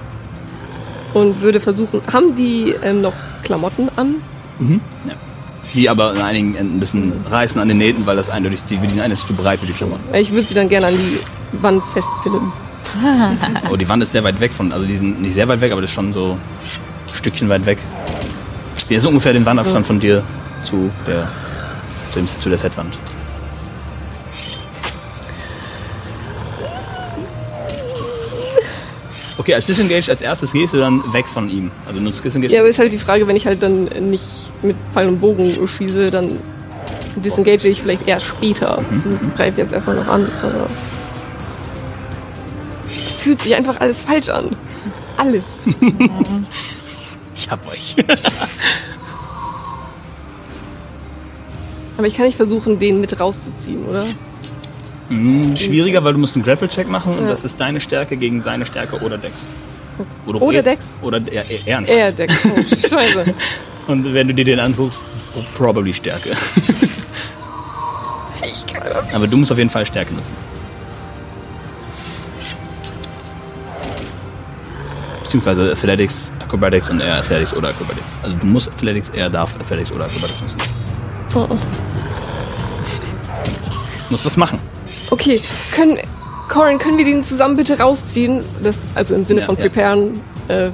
Und würde versuchen, haben die ähm, noch Klamotten an? Mhm. Ja. Die aber an einigen Enden ein bisschen reißen an den Nähten, weil das eindeutig zieht. Die eine ist zu breit für die Klamotten. Ich würde sie dann gerne an die Wand festpinnen. Oh, die Wand ist sehr weit weg von, also die sind nicht sehr weit weg, aber das ist schon so ein Stückchen weit weg. Die ist ungefähr den Wandabstand von dir zu der, zu, dem, zu der Setwand. Okay, als Disengage als erstes gehst du dann weg von ihm. Also nutzt Disengage. Ja, aber ist halt die Frage, wenn ich halt dann nicht mit Pfeil und Bogen schieße, dann disengage ich vielleicht erst später. Und greife jetzt erstmal noch an. Aber es fühlt sich einfach alles falsch an. Alles. Ich hab euch. Aber ich kann nicht versuchen, den mit rauszuziehen, oder? Hm, schwieriger, weil du musst einen Grapple-Check machen und Ja. das ist deine Stärke gegen seine Stärke oder Dex. Oder, Oder Dex? Oder eher, eher, eher ein Er deckt. Oh, scheiße. Und wenn du dir den anguckst, oh, probably Stärke. Aber du musst auf jeden Fall Stärke nutzen. Beziehungsweise Athletics, Acrobatics und er Athletics oder Acrobatics. Also du musst Athletics, er darf Athletics oder Acrobatics nutzen. Oh. Du musst was machen. Okay, können, Corin, können wir den zusammen bitte rausziehen? Das, also im Sinne Ja, von ja. preparen. Äh,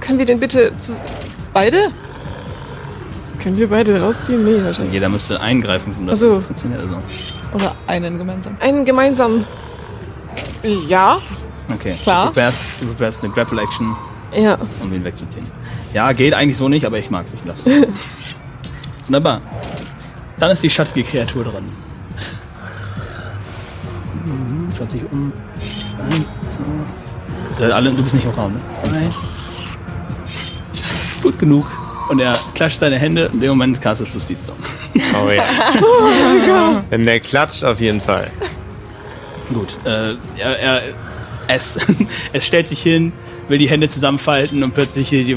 können wir den bitte zu, Beide? Können wir beide rausziehen? Nee, wahrscheinlich. Jeder müsste eingreifen, um das so. funktioniert. Also. Oder einen gemeinsam? Einen gemeinsamen. Ja. Okay. Klar. Du preparest, du preparest eine Grapple-Action, Ja. um ihn wegzuziehen. Ja, geht eigentlich so nicht, aber ich mag's. Ich lasse Wunderbar. Dann ist die schattige Kreatur dran. Mhm, Schaut sich um. Eins, zwei. Äh, alle, du bist nicht im Raum, ne? Drei. Gut genug. Und er klatscht seine Hände. In dem Moment castest du Speedstorm. Oh ja. Wenn der klatscht, auf jeden Fall. Gut. Äh, er, er, es, es stellt sich hin, will die Hände zusammenfalten und plötzlich hier die,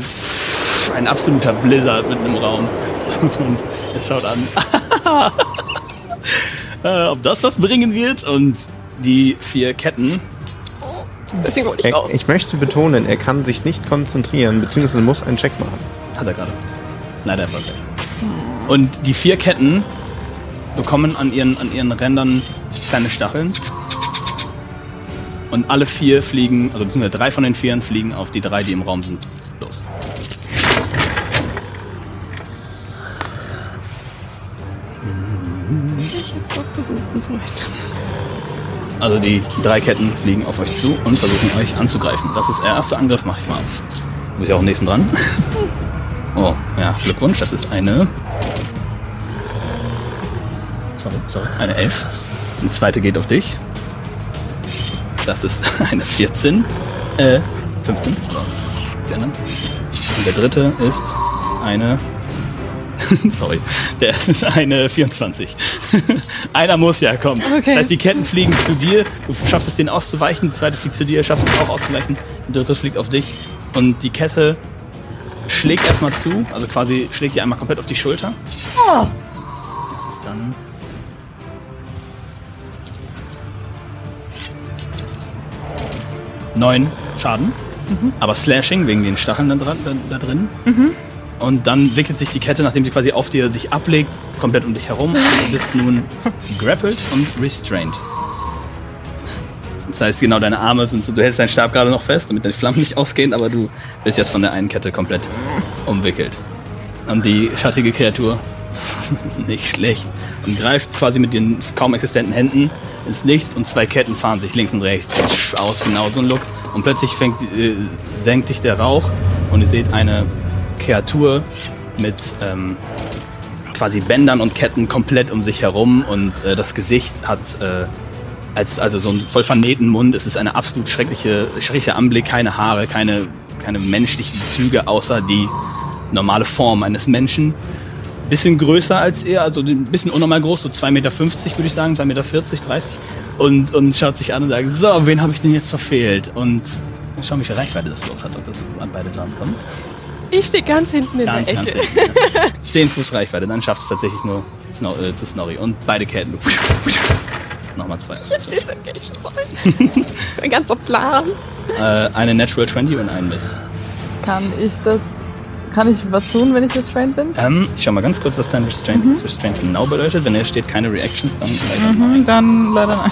ein absoluter Blizzard mitten im Raum. Und er schaut an. äh, ob das was bringen wird? Und die vier Ketten. Deswegen wollte ich Er, raus. ich möchte betonen, er kann sich nicht konzentrieren, beziehungsweise muss einen Check machen. Hat er gerade. Leider erfolgreich. Und die vier Ketten bekommen an ihren, an ihren Rändern kleine Stacheln. Und alle vier fliegen, also beziehungsweise drei von den vieren fliegen auf die drei, die im Raum sind, los. Also die drei Ketten fliegen auf euch zu und versuchen euch anzugreifen. Das ist der erste Angriff, mache ich mal auf. Du bist ja auch am nächsten dran. Oh, ja, Glückwunsch, das ist eine. Sorry, sorry, eine 11. Die zweite geht auf dich. Das ist eine 14. Äh, 15. Oder die anderen. Und der dritte ist eine. Sorry, der ist eine 24. Einer muss ja kommen. Okay. Das heißt, die Ketten fliegen zu dir, du schaffst es, den auszuweichen, die zweite fliegt zu dir, schaffst es auch auszuweichen, die dritte fliegt auf dich und die Kette schlägt erstmal zu, also quasi schlägt dir einmal komplett auf die Schulter. Das ist dann. Neun Schaden, aber Slashing wegen den Stacheln da, dran, da, da drin. Und dann wickelt sich die Kette, nachdem sie quasi auf dir sich ablegt, komplett um dich herum. Und du bist nun grappled und restrained. Das heißt, genau, deine Arme sind so, du hältst deinen Stab gerade noch fest, damit deine Flammen nicht ausgehen, aber du bist jetzt von der einen Kette komplett umwickelt. Und die schattige Kreatur, nicht schlecht, und greift quasi mit den kaum existenten Händen ins Nichts und zwei Ketten fahren sich links und rechts aus, genau so ein Look. Und plötzlich fängt, äh, senkt sich der Rauch und ihr seht eine Kreatur mit ähm, quasi Bändern und Ketten komplett um sich herum und äh, das Gesicht hat äh, als also so einen voll vernähten Mund. Es ist eine absolut schreckliche, schrecklicher Anblick, keine Haare, keine, keine menschlichen Züge, außer die normale Form eines Menschen. Bisschen größer als er, also ein bisschen unnormal groß, so 2,50 Meter würde ich sagen, 2,40 Meter, 30. Und, und schaut sich an und sagt, so, wen habe ich denn jetzt verfehlt? Und schau, wie viel Reichweite das überhaupt hat, ob das an beide Sachen kommt. Ich stehe ganz hinten in Ganz, der ganz Ecke. hinten, ja. 10 Fuß Reichweite, dann schafft es tatsächlich nur Snor äh, zu Snorri. Und beide Ketten. Nochmal zwei. Ein ganzer Plan. Äh, eine Natural 20 und ein Miss. Kann ich das. Kann ich was tun, wenn ich restrained bin? Ähm, ich schau mal ganz kurz, was dein Restraint, Restraint genau bedeutet. Wenn er steht, keine Reactions, dann leider nein. Mhm, dann leider nein.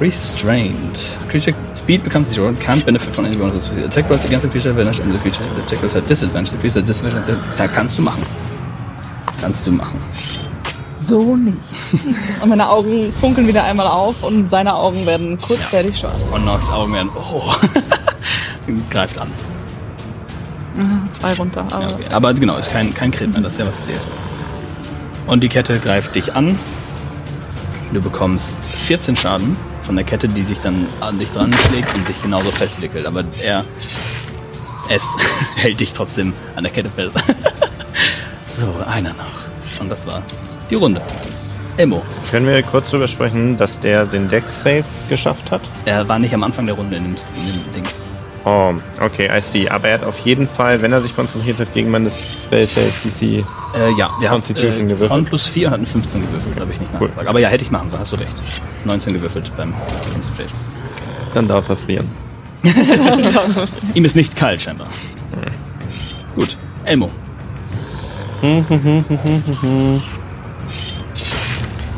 Restrained. Creature speed becomes zero and can't benefit from any bonuses. Attack rolls against the creature vanish and the creature's attack rolls at disadvantage. The creature at disadvantage. Da kannst du machen. Kannst du machen. So nicht. und meine Augen funkeln wieder einmal auf und seine Augen werden kurzfertig schwarz. Und Nox Augen werden. Oh. Greift an. Zwei runter. Aber Ja, okay. Aber genau, ist kein, kein Crit mehr, das ist ja was zählt. Und die Kette greift dich an. Du bekommst 14 Schaden von der Kette, die sich dann an dich dran schlägt und dich genauso festwickelt. Aber er, es hält dich trotzdem an der Kette fest. so, einer noch. Und das war die Runde. Elmo, Können wir kurz darüber sprechen, dass der den Deck-Save geschafft hat? er war nicht am Anfang der Runde in dem, in dem Dings. Oh, okay, I see. Aber er hat auf jeden Fall, wenn er sich konzentriert hat, gegen meine Spell Save DC. Äh, ja, der Constitution hat äh, gewürfelt. Con plus 4 und hat eine 15 gewürfelt, habe ich nicht Cool. nachgefragt. Aber ja, hätte ich machen sollen, hast du recht. 19 gewürfelt beim Concentration. Dann darf er frieren. Ihm ist nicht kalt, scheinbar. Gut. Elmo.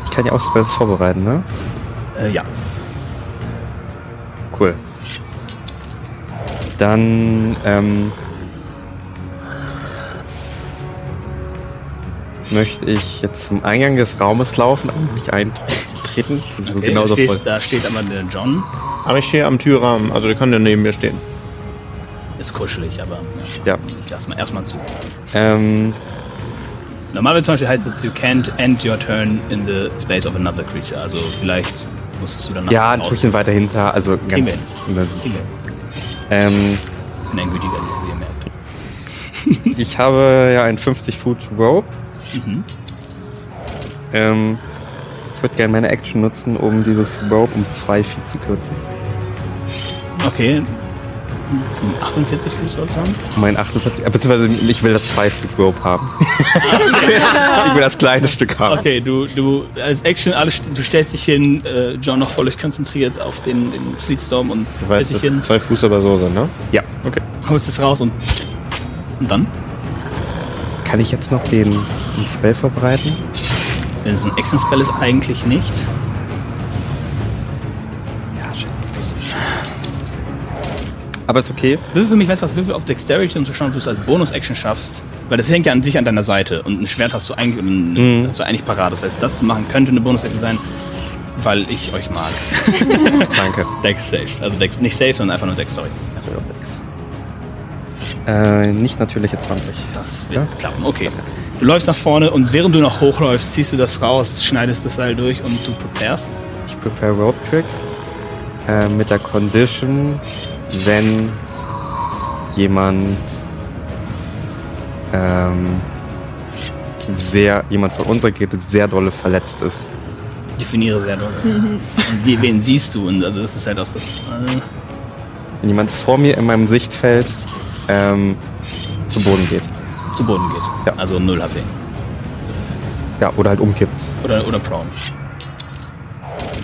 Ich kann ja auch Spells vorbereiten, ne? Äh, ja. Cool. Dann, ähm, möchte ich jetzt zum Eingang des Raumes laufen und mich eintreten. So Okay, genauso da, voll. stehst, da steht aber der John. Aber ich stehe am Türrahmen, also der kann ja neben mir stehen. Ist kuschelig, aber Ja. ich lass mal erstmal zu. Ähm, Normalerweise zum Beispiel heißt es, you can't end your turn in the space of another creature. Also vielleicht musstest du danach ja, ein. Stückchen weiter hinter, also Kriegen ganz. wir hin. Ähm, Ich bin ein gütiger, wie ihr merkt. ich habe ja ein 50 Foot Rope. Mhm. Ähm, ich würde gerne meine Action nutzen, um dieses Rope um zwei Feet zu kürzen. Okay. 48 Fuß es haben? Mein 48, äh, beziehungsweise ich will das 2 Foot Rope haben. ich will das kleine Stück haben. Okay, du, du als Action, alles, du stellst dich hin, äh, John noch völlig konzentriert auf den, den Sleetstorm und Du weißt, dass hin, zwei Fuß aber so sind, ne? Ja. Okay. holst es raus und, und dann? Kann ich jetzt noch den, den Spell vorbereiten? Wenn es ein Action-Spell ist, eigentlich nicht. Aber ist okay. Würfel für mich, weißt du was, würfel auf Dexterity, um zu schauen, ob du es als Bonus-Action schaffst. Weil das hängt ja an sich an deiner Seite. Und ein Schwert hast du eigentlich, ein, Mhm. hast du eigentlich parat. Das heißt, das zu machen könnte eine Bonus-Action sein, weil ich euch mag. Danke. Dex safe. Also Dex, nicht safe, sondern einfach nur Dex, sorry. Äh, nicht natürliche 20. Das wird Ja. klappen. Okay. Du läufst nach vorne und während du noch hochläufst, ziehst du das raus, schneidest das Seil durch und du preparest. Ich prepare Rope Trick äh, mit der Condition, wenn jemand ähm, sehr, jemand von unserer Gruppe sehr dolle verletzt ist. Definiere sehr doll. und wie, wen siehst du? Und also das ist halt aus das. Äh, Wenn jemand vor mir in meinem Sichtfeld ähm, zu Boden geht. zu Boden geht. Ja. Also 0 HP. Ja, oder halt umkippt. Oder, oder Prone.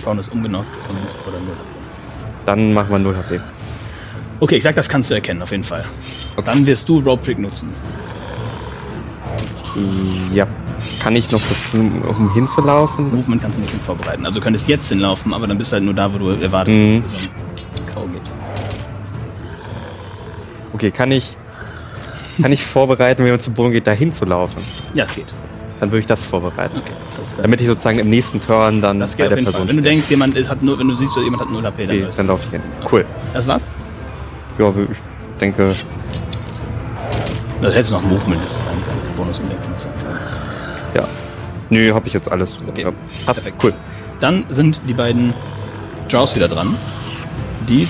Prone ist umgenockt und oder 0 HP. Dann machen wir 0 HP. Okay, ich sag, das kannst du erkennen, auf jeden Fall. Dann wirst du Rope Trick nutzen. Ja. Kann ich noch das, um hinzulaufen? Movement kannst du nicht vorbereiten. Also du könntest jetzt hinlaufen, aber dann bist du halt nur da, wo du erwartest, Mhm. dass so ein K.O. geht. Okay, kann ich, kann ich vorbereiten, wenn man zu Boden geht, da hinzulaufen? Ja, es geht. dann würde ich das vorbereiten. Okay, das ist Damit ich sozusagen im nächsten Turn dann das bei geht auf der Person. Wenn du denkst, jemand hat nur, wenn du siehst, jemand hat 0 HP, dann, okay, dann du. laufe ich hin. Cool. Das war's? Ja, ich denke, Das hättest du noch ein Movement, das ist ein kleines Bonus im Deck. ja. Nö, habe ich jetzt alles. Okay. Ja, passt. Perfekt. Cool. Dann sind die beiden Draws wieder dran. Die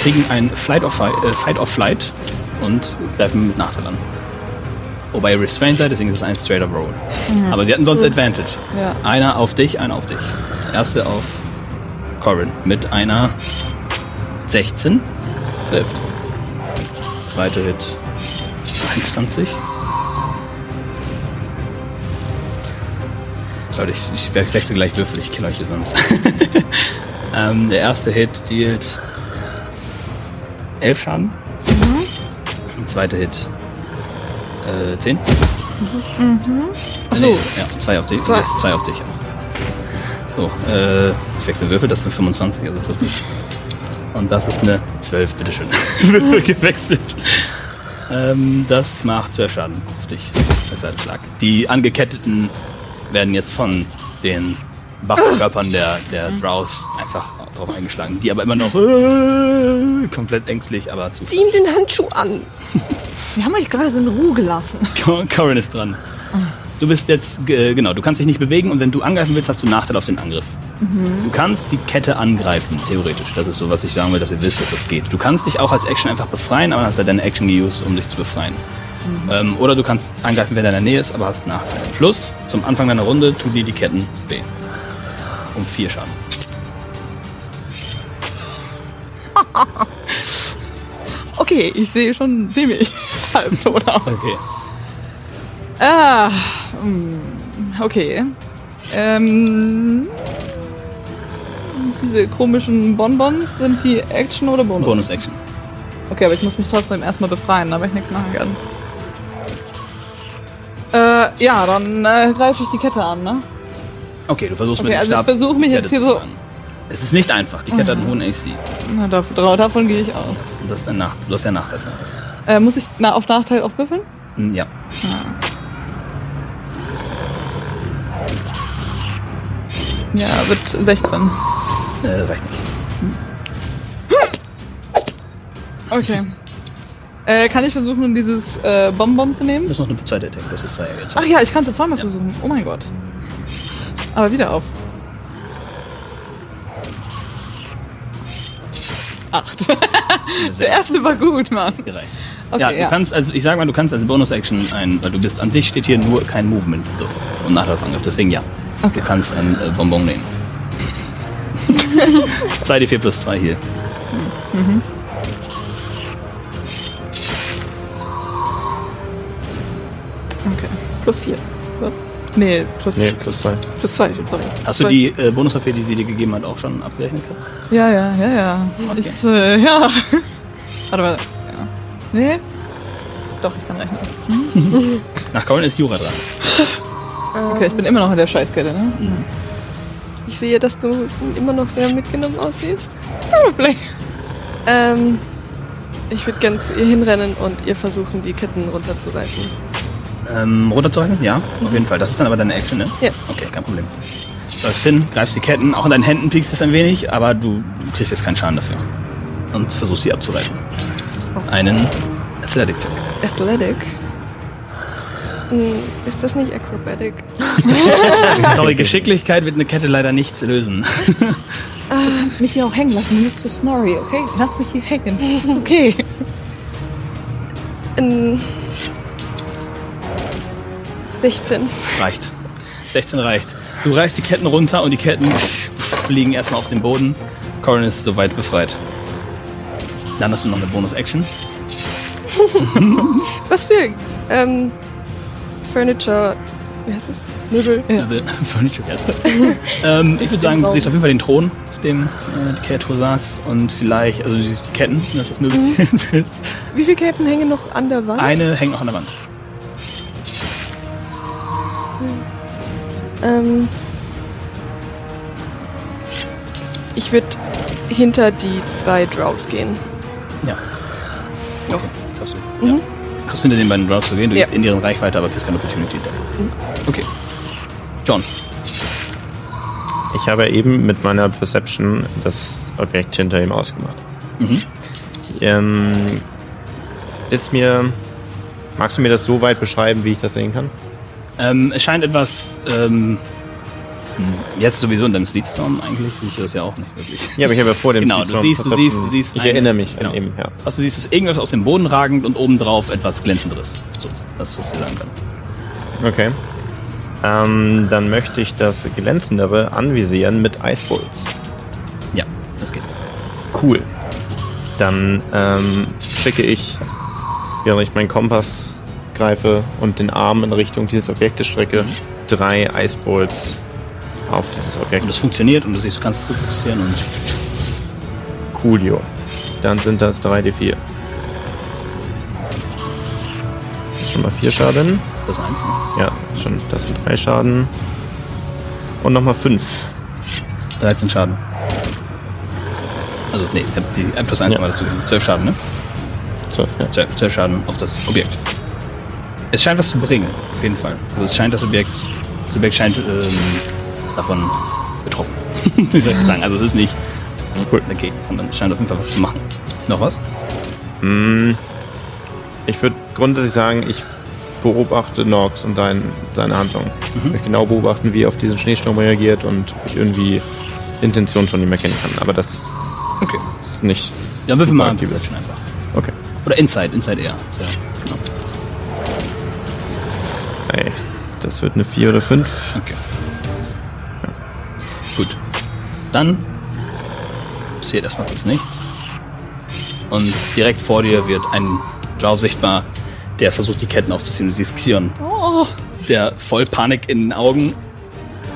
kriegen ein Flight of, Fi äh, Fight of Flight und greifen mit Nachteil an. Wobei ihr Restrained seid, deswegen ist es ein Straight Up Roll. Aber sie hatten sonst Advantage. Ja. Einer auf dich, einer auf dich. Erste auf Corin mit einer 16. Trifft. Zweite Hit 21. Leute, ich, ich wechsle gleich Würfel, ich kill euch hier sonst. ähm, der erste Hit dealt 11 Schaden. Der zweite Hit äh, 10. Achso. Nee, ja, zwei auf dich. Zwei. Zwei, zwei auf dich auch. So, äh, ich wechsle Würfel, das ist eine 25, also trifft dich. Und das ist eine 12, bitteschön. Gewechselt. Ähm, das macht 12 Schaden auf dich als Seitenschlag. Die Angeketteten werden jetzt von den Wachkörpern der, der Drows einfach drauf eingeschlagen. Die aber immer noch äh, komplett ängstlich, aber zu. Zieh ihm den Handschuh an. Die haben euch gerade in Ruhe gelassen. Corin ist dran. Du bist jetzt, äh, genau, du kannst dich nicht bewegen und wenn du angreifen willst, hast du Nachteil auf den Angriff. Du kannst die Kette angreifen, theoretisch. Das ist so, was ich sagen will, dass ihr wisst, dass das geht. Du kannst dich auch als Action einfach befreien, aber hast ja deine Action geused, um dich zu befreien. Ähm, oder du kannst angreifen, wenn er in der Nähe ist, aber hast Nachteil. Plus, zum Anfang deiner Runde tun dir die Ketten weh. Um vier Schaden. Okay, ich sehe schon ziemlich halbtot aus. Okay. Ah, mm, okay. Ähm, diese komischen Bonbons, sind die Action oder Bonus? Bonus-Action. Okay, aber ich muss mich trotzdem erstmal befreien, damit ich nichts machen kann. Äh, ja, dann äh, greife ich die Kette an, ne? Okay, du versuchst Okay, mit dem also ich Stab versuch mich die jetzt hier so-. Es ist nicht einfach. Die Kette hat einen hohen AC. Na, davon, davon gehe ich aus. Und das ist ein Nach du hast ja Nachteil. Äh, muss ich na, auf Nachteil auch würfeln? Hm, Ja. Ja, wird 16. Äh, reicht nicht. Okay. Äh, kann ich versuchen, dieses äh, Bonbon zu nehmen? Das ist noch eine zweite Attack. Du hast ja zwei jetzt. Ach ja, ich kann es ja zweimal Ja. versuchen. Oh mein Gott. Aber wieder auf. Acht. Der erste war gut, Mann. gereicht. Okay, ja, ja. du kannst, also ich sag mal, du kannst als Bonus-Action ein, weil du bist an sich steht hier nur kein Movement so und Nachlassangriff, deswegen ja. Du kannst ein äh, Bonbon nehmen. 2d4 plus 2 hier. Okay. Plus vier. Nee, plus. Nee, plus zwei. Plus zwei. Sorry. Hast du Zwei. die äh, Bonus-HP, die sie dir gegeben hat, auch schon abgerechnet gehabt? Ja, ja, ja, ja. Okay. Ich, äh, ja. Warte mal. Ja. Nee? Doch, ich kann rechnen. Nach Corin ist Jura dran. Okay, ich bin immer noch in der Scheißkette, ne? Ich sehe, dass du immer noch sehr mitgenommen aussiehst. Probably. Ähm, ich würde gern zu ihr hinrennen und ihr versuchen, die Ketten runterzureißen. Ähm, runterzuhalten? Ja, auf jeden Fall. Das ist dann aber deine Action, ne? Ja. Okay, kein Problem. Läufst hin, greifst die Ketten, auch in deinen Händen piekst es ein wenig, aber du, kriegst jetzt keinen Schaden dafür. Und versuchst sie abzureißen. Einen Athletic-Check. Athletic? Hm, ist das nicht Acrobatic? Sorry, Geschicklichkeit wird eine Kette leider nichts lösen. kannst mich hier auch hängen lassen, du bist zu Snorri, okay? Lass mich hier hängen. Okay. Ähm, 16. reicht. 16 reicht. Du reißt die Ketten runter und die Ketten fliegen erstmal auf den Boden. Corin ist soweit befreit. Dann hast du noch eine Bonus-Action. Was für ähm, Furniture. Wie heißt es? Möbel. Ja. The Furniture yes. ähm, Ich würde sagen, du siehst auf jeden Fall den Thron, auf dem äh, die Kreatur saß. Und vielleicht, also du siehst die Ketten, wenn du das Möbel zählen willst. Wie viele Ketten hängen noch an der Wand? Eine hängt noch an der Wand. Ähm, ich würde hinter die zwei Drows gehen. Ja. Ja. Okay, schaffst du. Ja. Du hinter den beiden Drops zu gehen? Du Ja. gehst in deren Reichweite, aber kriegst keine Opportunity da. Okay. John. Ich habe eben mit meiner Perception das Objekt hinter ihm ausgemacht. Mhm. Ähm, ist mir. Magst du mir das so weit beschreiben, wie ich das sehen kann? Ähm, es scheint etwas. Ähm, hm, jetzt sowieso in deinem Sleetstorm eigentlich. Siehst du das ja auch nicht wirklich. Ja, aber ich habe ja vor dem Genau, du siehst, du siehst, du siehst. Ich eine- erinnere mich genau. an eben, ja. Was du siehst, ist irgendwas aus dem Boden ragend und obendrauf etwas glänzenderes. So, das ist, was ich sagen kann. Okay. Ähm, dann möchte ich das Glänzendere anvisieren mit Eisbolts. Ja, das geht. Cool. Dann ähm, schicke ich, während ich meinen Kompass greife und den Arm in Richtung dieses Objektes strecke, drei Eisbolts auf dieses Und Objekt. es funktioniert und du siehst, du kannst es gut fokussieren und Coolio. Dann sind das 3d4. Das ist schon mal vier Schaden. das eins. ne? Ja, schon, das sind drei Schaden. Und nochmal fünf. 13 Schaden. Also, nee, ich hab die 1 plus 1 Ja. mal dazu. 12 Schaden, ne? Zwölf, ja. 12, 12 Schaden auf das Objekt. Es scheint was zu bringen, auf jeden Fall. Also es scheint das Objekt, das Objekt scheint ähm, davon betroffen. Wie soll ich das sagen? Also es ist nicht Cool. okay, sondern es scheint auf jeden Fall was zu machen. Noch was? Mm, Ich würde grundsätzlich sagen, ich beobachte Nox und sein, seine Handlung. Ich Mhm. möchte genau beobachten, wie er auf diesen Schneesturm reagiert und ob ich irgendwie Intention von ihm erkennen kann. Aber das ist Okay. nicht. Dann würfel mal. Perception einfach. Okay. Oder Inside, Inside eher. Genau. Ey, das wird eine 4 oder 5. Okay. Dann passiert erstmal kurz nichts. Und direkt vor dir wird ein Drow sichtbar, der versucht, die Ketten aufzuziehen. Du siehst Xion, Oh, der voll Panik in den Augen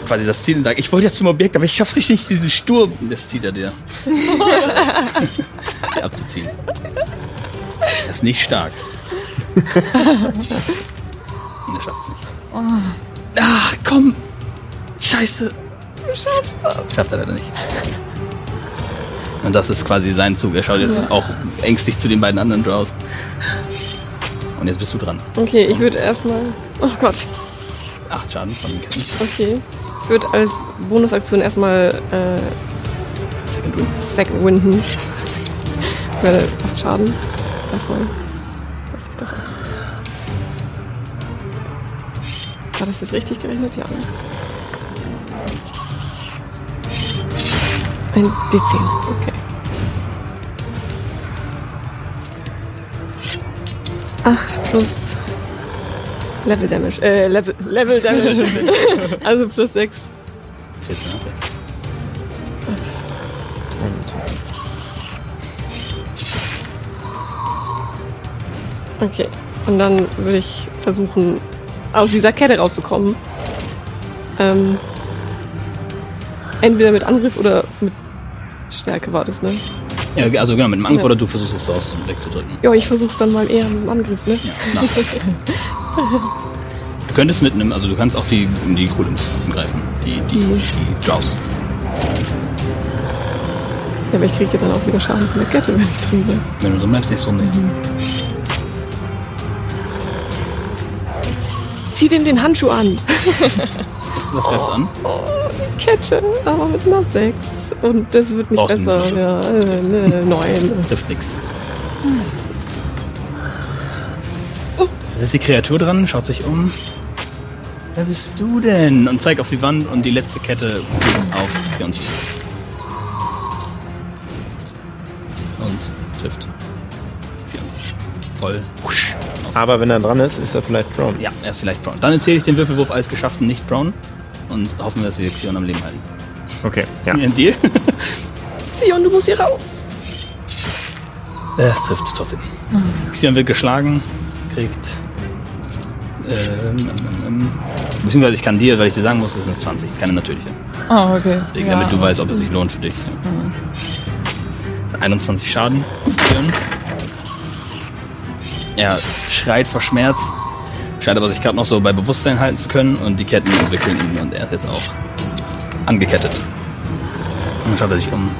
quasi das zieht und sagt, ich wollte ja zum Objekt, aber ich schaff's nicht, nicht diesen Sturm. Und Das zieht er dir. abzuziehen. Das ist nicht stark. Und er schafft es nicht. Ach, komm! Scheiße! Du schaffst das! Schafft er leider nicht. Und das ist quasi sein Zug. Er schaut jetzt auch ängstlich zu den beiden anderen Drows. Und jetzt bist du dran. Okay, ich würde erstmal. Oh Gott. Acht Schaden von den Ketten. Okay. Ich würde als Bonusaktion erstmal äh, Second Win. Second Winden. Ich werde 8 Schaden. Erstmal. Dass ich das. War das jetzt richtig gerechnet? Ja. ne? Ein D10. Okay. 8 plus Level Damage. Äh, Level, Level Damage. also plus 6. 14, okay. Okay. Und dann würde ich versuchen, aus dieser Kette rauszukommen. Ähm, entweder mit Angriff oder mit Stärke war das, ne? Ja, also genau, mit dem Angriff Ja. oder du versuchst es aus und wegzudrücken. Ja, ich versuch's dann mal eher mit dem Angriff, ne? Ja, na. Du könntest mit einem, also du kannst auch die, die Golems angreifen. Die, die, Mhm. die Drows. Ja, aber ich kriege dann auch wieder Schaden von der Kette, wenn ich drin bin. Wenn du so bleibst, nicht so nee. Zieh dem den Handschuh an. Was, was greifst du an? Oh, die Kette, aber mit einer 6. Und das wird nicht Brauchst besser. Ja, äh, ne, 9. Trifft nix. Es ist die Kreatur dran, schaut sich um. Wer bist du denn? Und zeigt auf die Wand und die letzte Kette auf Sion zu. Und trifft. Sion. Voll. Husch. Aber wenn er dran ist, ist er vielleicht prone. Ja, er ist vielleicht prone. Dann erzähle ich den Würfelwurf als geschafft und nicht prone. Und hoffen wir, dass wir Xion am Leben halten. Okay, ja. Ein Deal? Sion, du musst hier raus. Es trifft trotzdem. Xion wird geschlagen, kriegt. Ähm, ähm, ähm, beziehungsweise ich kann dir, weil ich dir sagen muss, es ist eine 20, keine natürliche. oh okay. Deswegen, Ja. damit du weißt, ob es sich lohnt für dich. 21 Schaden auf Xion. Er schreit vor Schmerz, scheint aber sich gerade noch so bei Bewusstsein halten zu können und die Ketten entwickeln ihn und er ist jetzt auch angekettet. Und dann schaut er sich um.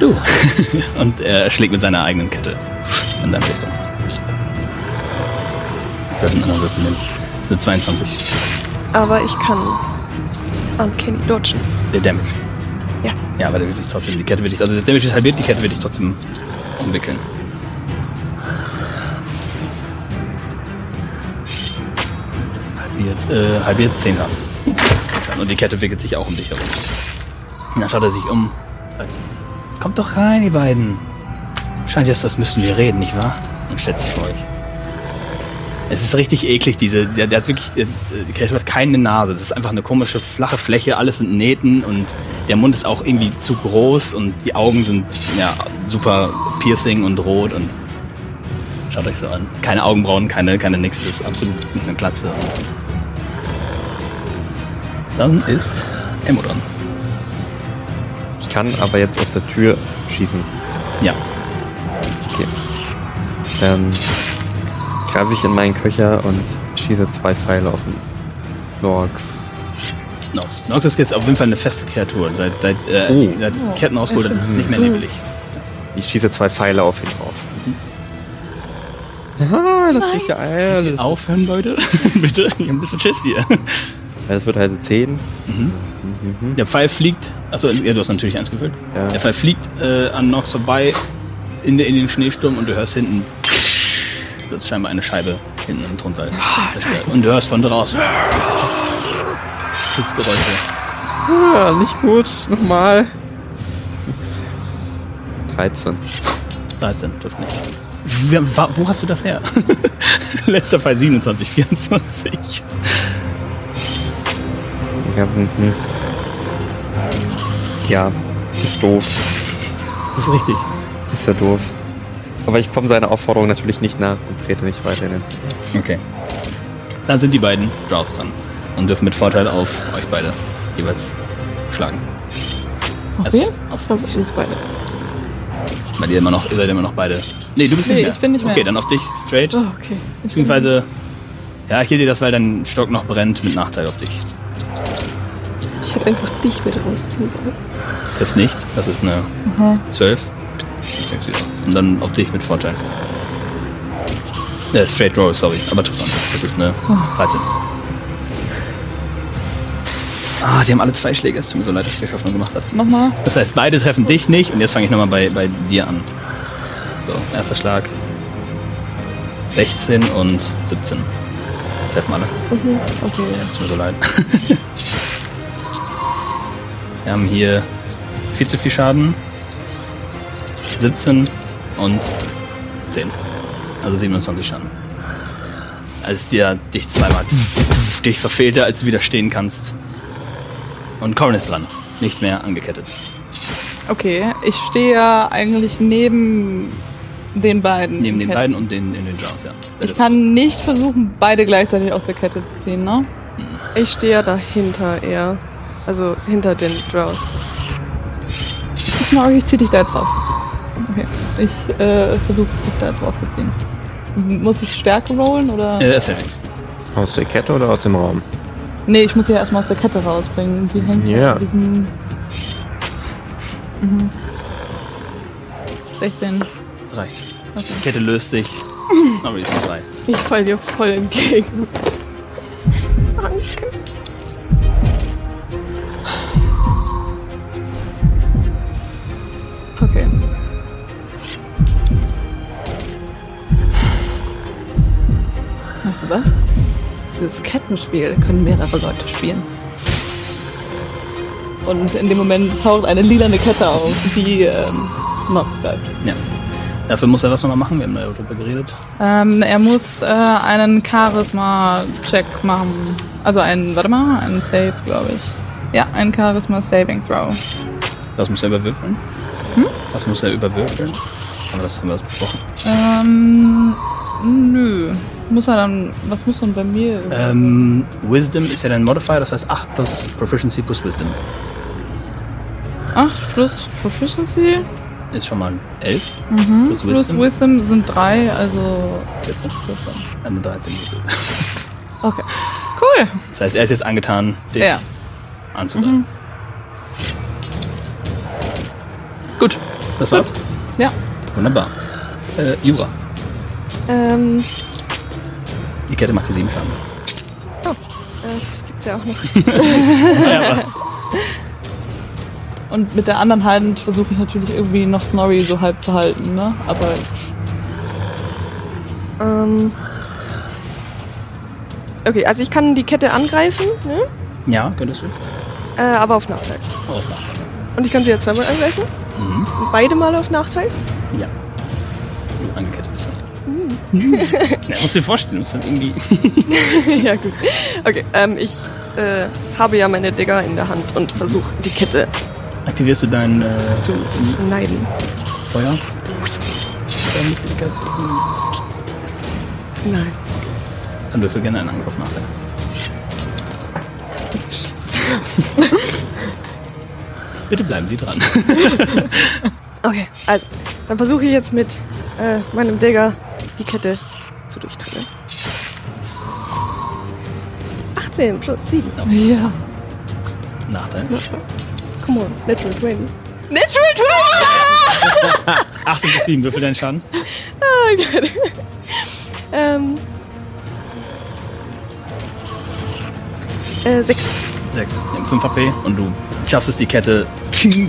Du! und er schlägt mit seiner eigenen Kette in deine Richtung. Ich sollte einen anderen Würfel nehmen. Das ist eine 22. aber ich kann Uncanny dodgen. Der Damage. Ja. Ja, aber der wird sich trotzdem, die Kette wird dich, also der Damage ist halbiert, die Kette wird dich trotzdem umwickeln. Halbiert, äh, halbiert 10 Schaden. Und die Kette wickelt sich auch um dich herum. Und dann schaut er sich um. Kommt doch rein, ihr beiden. Scheint jetzt, das müssen wir reden, nicht wahr? Und stellt sich vor euch. Es ist richtig eklig, diese, der, der hat wirklich, äh, die Kreatur hat keine Nase. Das ist einfach eine komische, flache Fläche, alles sind Nähten und der Mund ist auch irgendwie zu groß und die Augen sind, ja, super piercing und rot und schaut euch so an. Keine Augenbrauen, keine, keine nix, das ist absolut eine Glatze. Dann ist Emo dran. Ich kann aber jetzt aus der Tür schießen. Ja, Okay. Dann greife ich in meinen Köcher und schieße zwei Pfeile auf den Lorx. Nox. Nox ist jetzt auf jeden Fall eine feste Kreatur. Seit, seit, äh, Oh. seit das Ketten rausgeholt hat, ist es nicht mehr nebelig. Ich schieße zwei Pfeile auf ihn drauf. Ah, das krieg ich ja alles. Aufhören, Leute. Bitte. Ich hab ein bisschen Schiss hier. Das wird halt 10. Der Pfeil fliegt. Achso, ja, du hast natürlich eins gefüllt. Ja. Der Pfeil fliegt äh, an Nox vorbei in, in den Schneesturm und du hörst hinten. Das ist scheinbar eine Scheibe hinten drunter. ist. Und du hörst von draußen. Schutzgeräusche. Ah, nicht gut. Nochmal. 13. 13, trifft nicht. Wo hast du das her? Letzter Fall 27, 24. Ja, hm, hm. ja, ist doof. Das ist richtig. Ist ja doof. Aber ich komme seiner Aufforderung natürlich nicht nach und trete nicht weiter in den. Okay. Dann sind die beiden Draws dran und dürfen mit Vorteil auf euch beide jeweils schlagen. Auf wen? auf Auf uns beide. Weil ihr immer noch, ihr seid immer noch beide. Nee, du bist Nee, nicht mehr. ich bin nicht mehr. Okay, dann auf dich straight. Oh, okay. Beziehungsweise, ja, ich gebe dir das, weil dein Stock noch brennt, mit Nachteil auf dich. Ich hätte einfach dich mit rausziehen sollen. Trifft nicht, das ist eine 12. Sechs wieder. Und dann auf dich mit Vorteil. Äh, straight Roll, sorry, aber trifft nicht. Das ist eine 13. Ah, die haben alle zwei Schläge. Es tut mir so leid, dass ich die Hoffnung gemacht habe. Nochmal. Das heißt, beide treffen dich nicht und jetzt fange ich nochmal bei, bei dir an. So, erster Schlag. 16 und 17. Treffen alle. Okay. Es tut mir so leid. Wir haben hier viel zu viel Schaden. 17 und 10. Also 27 Schaden. Als dir dich zweimal dich verfehlte, als du widerstehen kannst. Und Corin ist dran. Nicht mehr angekettet. Okay, ich stehe ja eigentlich neben den beiden. Neben den Ketten. beiden und den in den Jaws, ja. Ich kann nicht versuchen, beide gleichzeitig aus der Kette zu ziehen, ne? Ich stehe ja dahinter eher. Also hinter den Drows. Snorri, ich zieh dich da jetzt raus. Okay. Ich äh, versuche dich da jetzt rauszuziehen. Muss ich Stärke rollen oder? Äh, das ist ja nichts. Aus der Kette oder aus dem Raum? Nee, ich muss sie ja erstmal aus der Kette rausbringen. Die hängt Ja. an diesem. Mhm. 16. Reicht. Okay. Die Kette löst sich. Aber die ist frei. Ich fall dir voll entgegen. Okay. Weißt du was? Dieses Kettenspiel können mehrere Leute spielen. Und in dem Moment taucht eine lilane Kette auf, die ähm, Nox greift. Ja. Dafür muss er was nochmal machen. Wir haben darüber geredet. Ähm, er muss äh, einen Charisma-Check machen. Also einen, warte mal, einen Save, glaube ich. Ja, einen Charisma-Saving Throw. Was muss er überwürfeln? Was muss er überwürfeln? Aber das haben wir das besprochen. Ähm, nö. Muss er dann, was muss denn bei mir? Ähm, Wisdom ist ja dein Modifier, das heißt 8 plus Proficiency plus Wisdom. 8 plus Proficiency Ist schon mal 11. mhm. Plus plus, Wisdom? Wisdom. sind 3, also 14. 14. Eine 13. Würfel. Okay. Cool. Das heißt, er ist jetzt angetan, dich Ja. anzugreifen. Gut, das war's. Ja. Wunderbar. Äh, Jura. Ähm, Die Kette macht dir 7 Schaden. oh, äh, das gibt's ja auch noch. Ja, was? Und mit der anderen Hand versuche ich natürlich irgendwie noch Snorri so halb zu halten, ne? Aber Ähm. Okay, also ich kann die Kette angreifen, ne? Ja, könntest du? Äh, aber auf Nachteil. Oh, klar. Und ich kann sie ja zweimal angreifen. Mhm. Und beide mal auf Nachteil. Ja. Du angekettet bist. Mhm. Ja, musst dir vorstellen, das sind irgendwie. ja, gut. Okay, ähm, ich äh, habe ja meine Digger in der Hand und versuche die Kette Aktivierst du dein äh, zu schneiden. Feuer? Nein. Dann würfel gerne einen Angriff nachher. Bitte bleiben Sie dran. Okay, also, dann versuche ich jetzt mit äh, meinem Digger die Kette zu durchtrennen. 18 plus 7. ja. Nachteil. Come on, natural 20. Natural 20! 18 bis 7, würfel deinen Schaden. Oh Gott. ähm. Äh, 6. 6. Wir haben 5 HP und du schaffst es, die Kette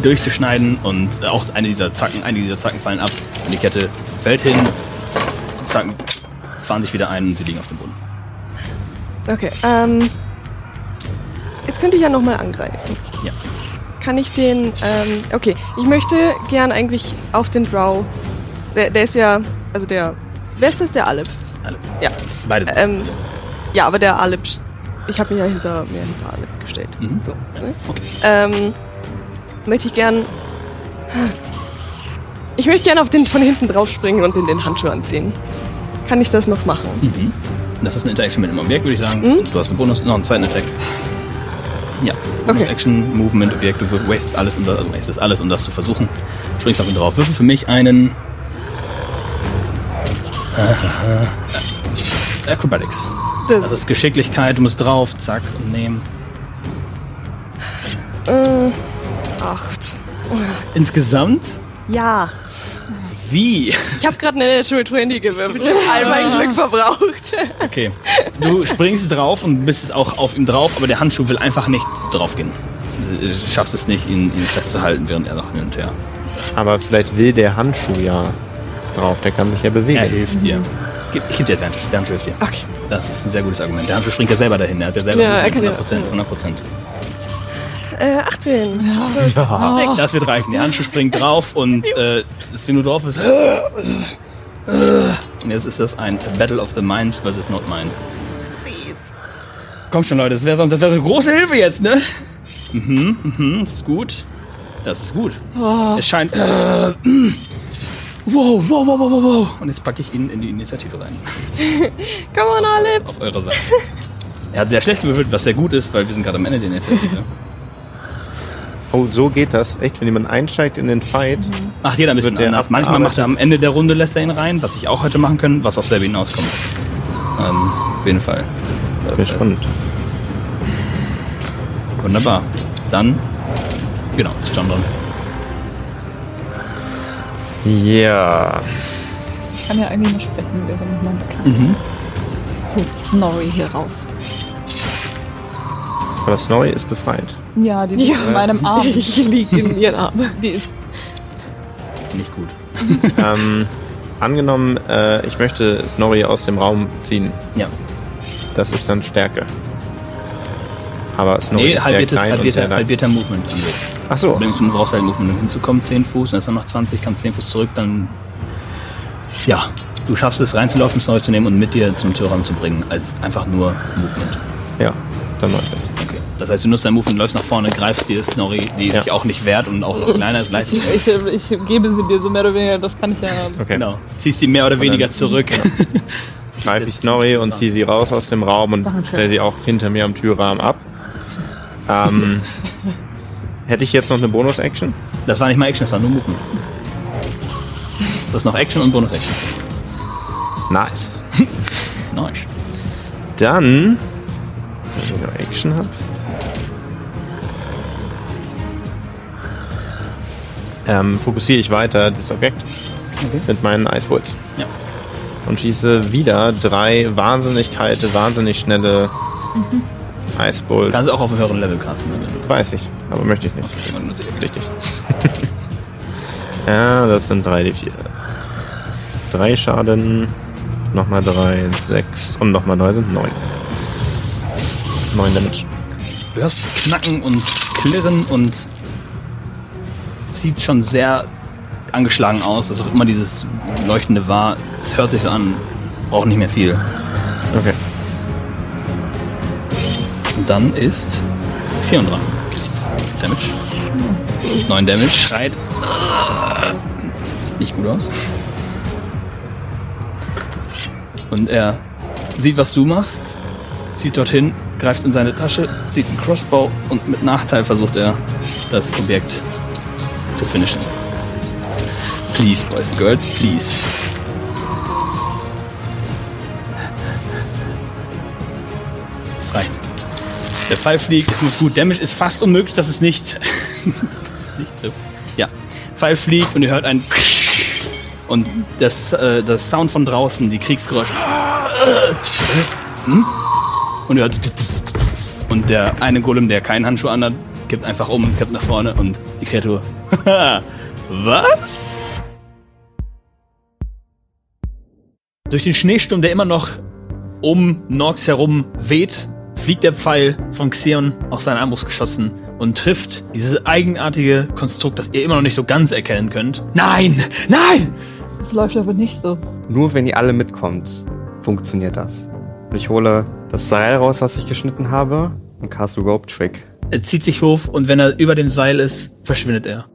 durchzuschneiden und auch eine dieser Zacken, einige dieser Zacken fallen ab und die Kette fällt hin. Die Zacken fahren sich wieder ein und sie liegen auf dem Boden. Okay, ähm. Jetzt könnte ich ja nochmal angreifen. Ja. Kann ich den, ähm, okay, ich möchte gern eigentlich auf den Drow. Der, der ist ja, also der, wer ist das, der Alep? Alle. Ja. Beide. Ähm, ja, aber der Alep, ich habe mich ja hinter, mehr hinter Alep gestellt. Mhm. So, ne? Okay. Ähm, möchte ich gern, ich möchte gern auf den von hinten drauf springen und in den Handschuh anziehen. Kann ich das noch machen? Mhm. Das ist eine Interaction mit einem Objekt, würde ich sagen. Mhm. Und Du hast einen Bonus, noch einen zweiten Attack. Ja. Okay. Action, Movement, Objekt, du wastest alles, um das, also wastest alles, um das zu versuchen. Springst auf ihn drauf. Würfel für mich einen. Äh, Acrobatics. Das, Das ist Geschicklichkeit, du musst drauf, zack, und nehmen. äh, acht. Insgesamt? Ja. Wie? Ich habe gerade eine Natural 20 gewürfelt. Ich habe all mein Glück verbraucht. Okay. Du springst drauf und bist es auch auf ihm drauf, aber der Handschuh will einfach nicht draufgehen. Du schaffst es nicht, ihn, ihn festzuhalten, während er noch hin und her. Aber vielleicht will der Handschuh ja drauf, der kann sich ja bewegen. Er hilft dir. Gib, ich gebe dir Advantage. Der Handschuh hilft dir. Okay. Das ist ein sehr gutes Argument. Der Handschuh springt ja selber dahin. Er hat ja selber Ja, er kann ja- 100%. 100%. Äh, 18. Das wird reichen. Der Handschuh springt drauf und äh, drauf bist. Und jetzt ist das ein Battle of the Minds versus Not Minds. Komm schon, Leute, das wäre sonst das wär so eine große Hilfe jetzt, ne? Mhm, mhm, das ist gut. Das ist gut. Es scheint. Äh, wow, wow, wow, wow, wow, wow. Und jetzt packe ich ihn in die Initiative rein. Come on, Alep. Auf eurer Seite. Er hat sehr schlecht gewürfelt, was sehr gut ist, weil wir sind gerade am Ende der Initiative. Oh, so geht das. Echt, wenn jemand einsteigt in den Fight. Macht jeder ein bisschen anders. Manchmal macht er am Ende der Runde lässt er ihn rein, was ich auch heute machen können, was auf selber hinauskommt. Ähm, auf jeden Fall. Sehr spannend. Wunderbar. Dann, genau, ist John dran. Ja. Ich kann ja eigentlich nur sprechen, während man kann. Mhm. Gut, Snorri hier raus. Aber Snorri ist befreit. Ja, die liegt Ja. in meinem Arm. Ich liege in ihren Armen. Die ist. Nicht gut. ähm, angenommen, äh, ich möchte Snorri aus dem Raum ziehen. Ja. Das ist dann Stärke. Aber Snorri Nee, ist sehr halbierter, klein und halbierter, sehr leicht. halbierter Movement angeht. Ach so. Allerdings, du brauchst halt Movement, um hinzukommen, 10 Fuß, dann ist er noch 20, kannst 10 Fuß zurück, dann. Ja, du schaffst es reinzulaufen, Snorri zu nehmen und mit dir zum Türraum zu bringen, als einfach nur Movement. Ja, dann mach ich das. Okay. Das heißt, du nutzt dein Movement, läufst nach vorne, greifst dir Snorri, die Ja. sich auch nicht wehrt und auch noch kleiner ist, leicht. Ich, ich, ich gebe sie dir so mehr oder weniger, das kann ich ja. Okay. Genau. Ziehst sie mehr oder Und weniger dann- zurück. Greife ich Snorri und ziehe sie raus aus dem Raum und stelle sie auch hinter mir am Türrahmen ab. Ähm, hätte ich jetzt noch eine Bonus-Action? Das war nicht mal Action, das war nur Movement. Das ist noch Action und Bonus-Action. Nice. Nice. Dann, wenn ich noch Action habe. Ähm, fokussiere ich weiter das Objekt Okay. mit meinen Icebolts Ja. und schieße wieder drei wahnsinnig kalte, wahnsinnig schnelle Icebolt. Kannst du auch auf einem höheren Level casten. ne, Weiß ich, aber möchte ich nicht. Okay, muss ich- Richtig. ja, das sind 3d4. 3 Schaden, nochmal 3, 6 und nochmal 3 sind 9. 9 Damage. Du hörst Knacken und Klirren und sieht schon sehr angeschlagen aus. Also immer dieses leuchtende war. Es hört sich so an, braucht nicht mehr viel. Okay. Und dann ist Xion dran. Damage. 9 Damage, schreit. Sieht nicht gut aus. Und er sieht, was du machst, zieht dorthin, greift in seine Tasche, zieht einen Crossbow und mit Nachteil versucht er, das Objekt zu finishen. Please, Boys and Girls, please. Das reicht. Der Pfeil fliegt, es muss gut. Damage ist fast unmöglich, dass es nicht, es trifft. Ja. Pfeil fliegt und ihr hört ein und das, äh, das Sound von draußen, die Kriegsgeräusche. Hm? Und ihr hört und der eine Golem, der keinen Handschuh anhat, kippt einfach um, kippt nach vorne und die Kreatur. Was? Durch den Schneesturm, der immer noch um Norx herum weht, fliegt der Pfeil von Xeon aus seiner Armbrust geschossen und trifft dieses eigenartige Konstrukt, das ihr immer noch nicht so ganz erkennen könnt. Nein! Nein! Das läuft aber nicht so. Nur wenn ihr alle mitkommt, funktioniert das. Und ich hole das Seil raus, was ich geschnitten habe, und cast Rope Trick. Er zieht sich hoch und wenn er über dem Seil ist, verschwindet er.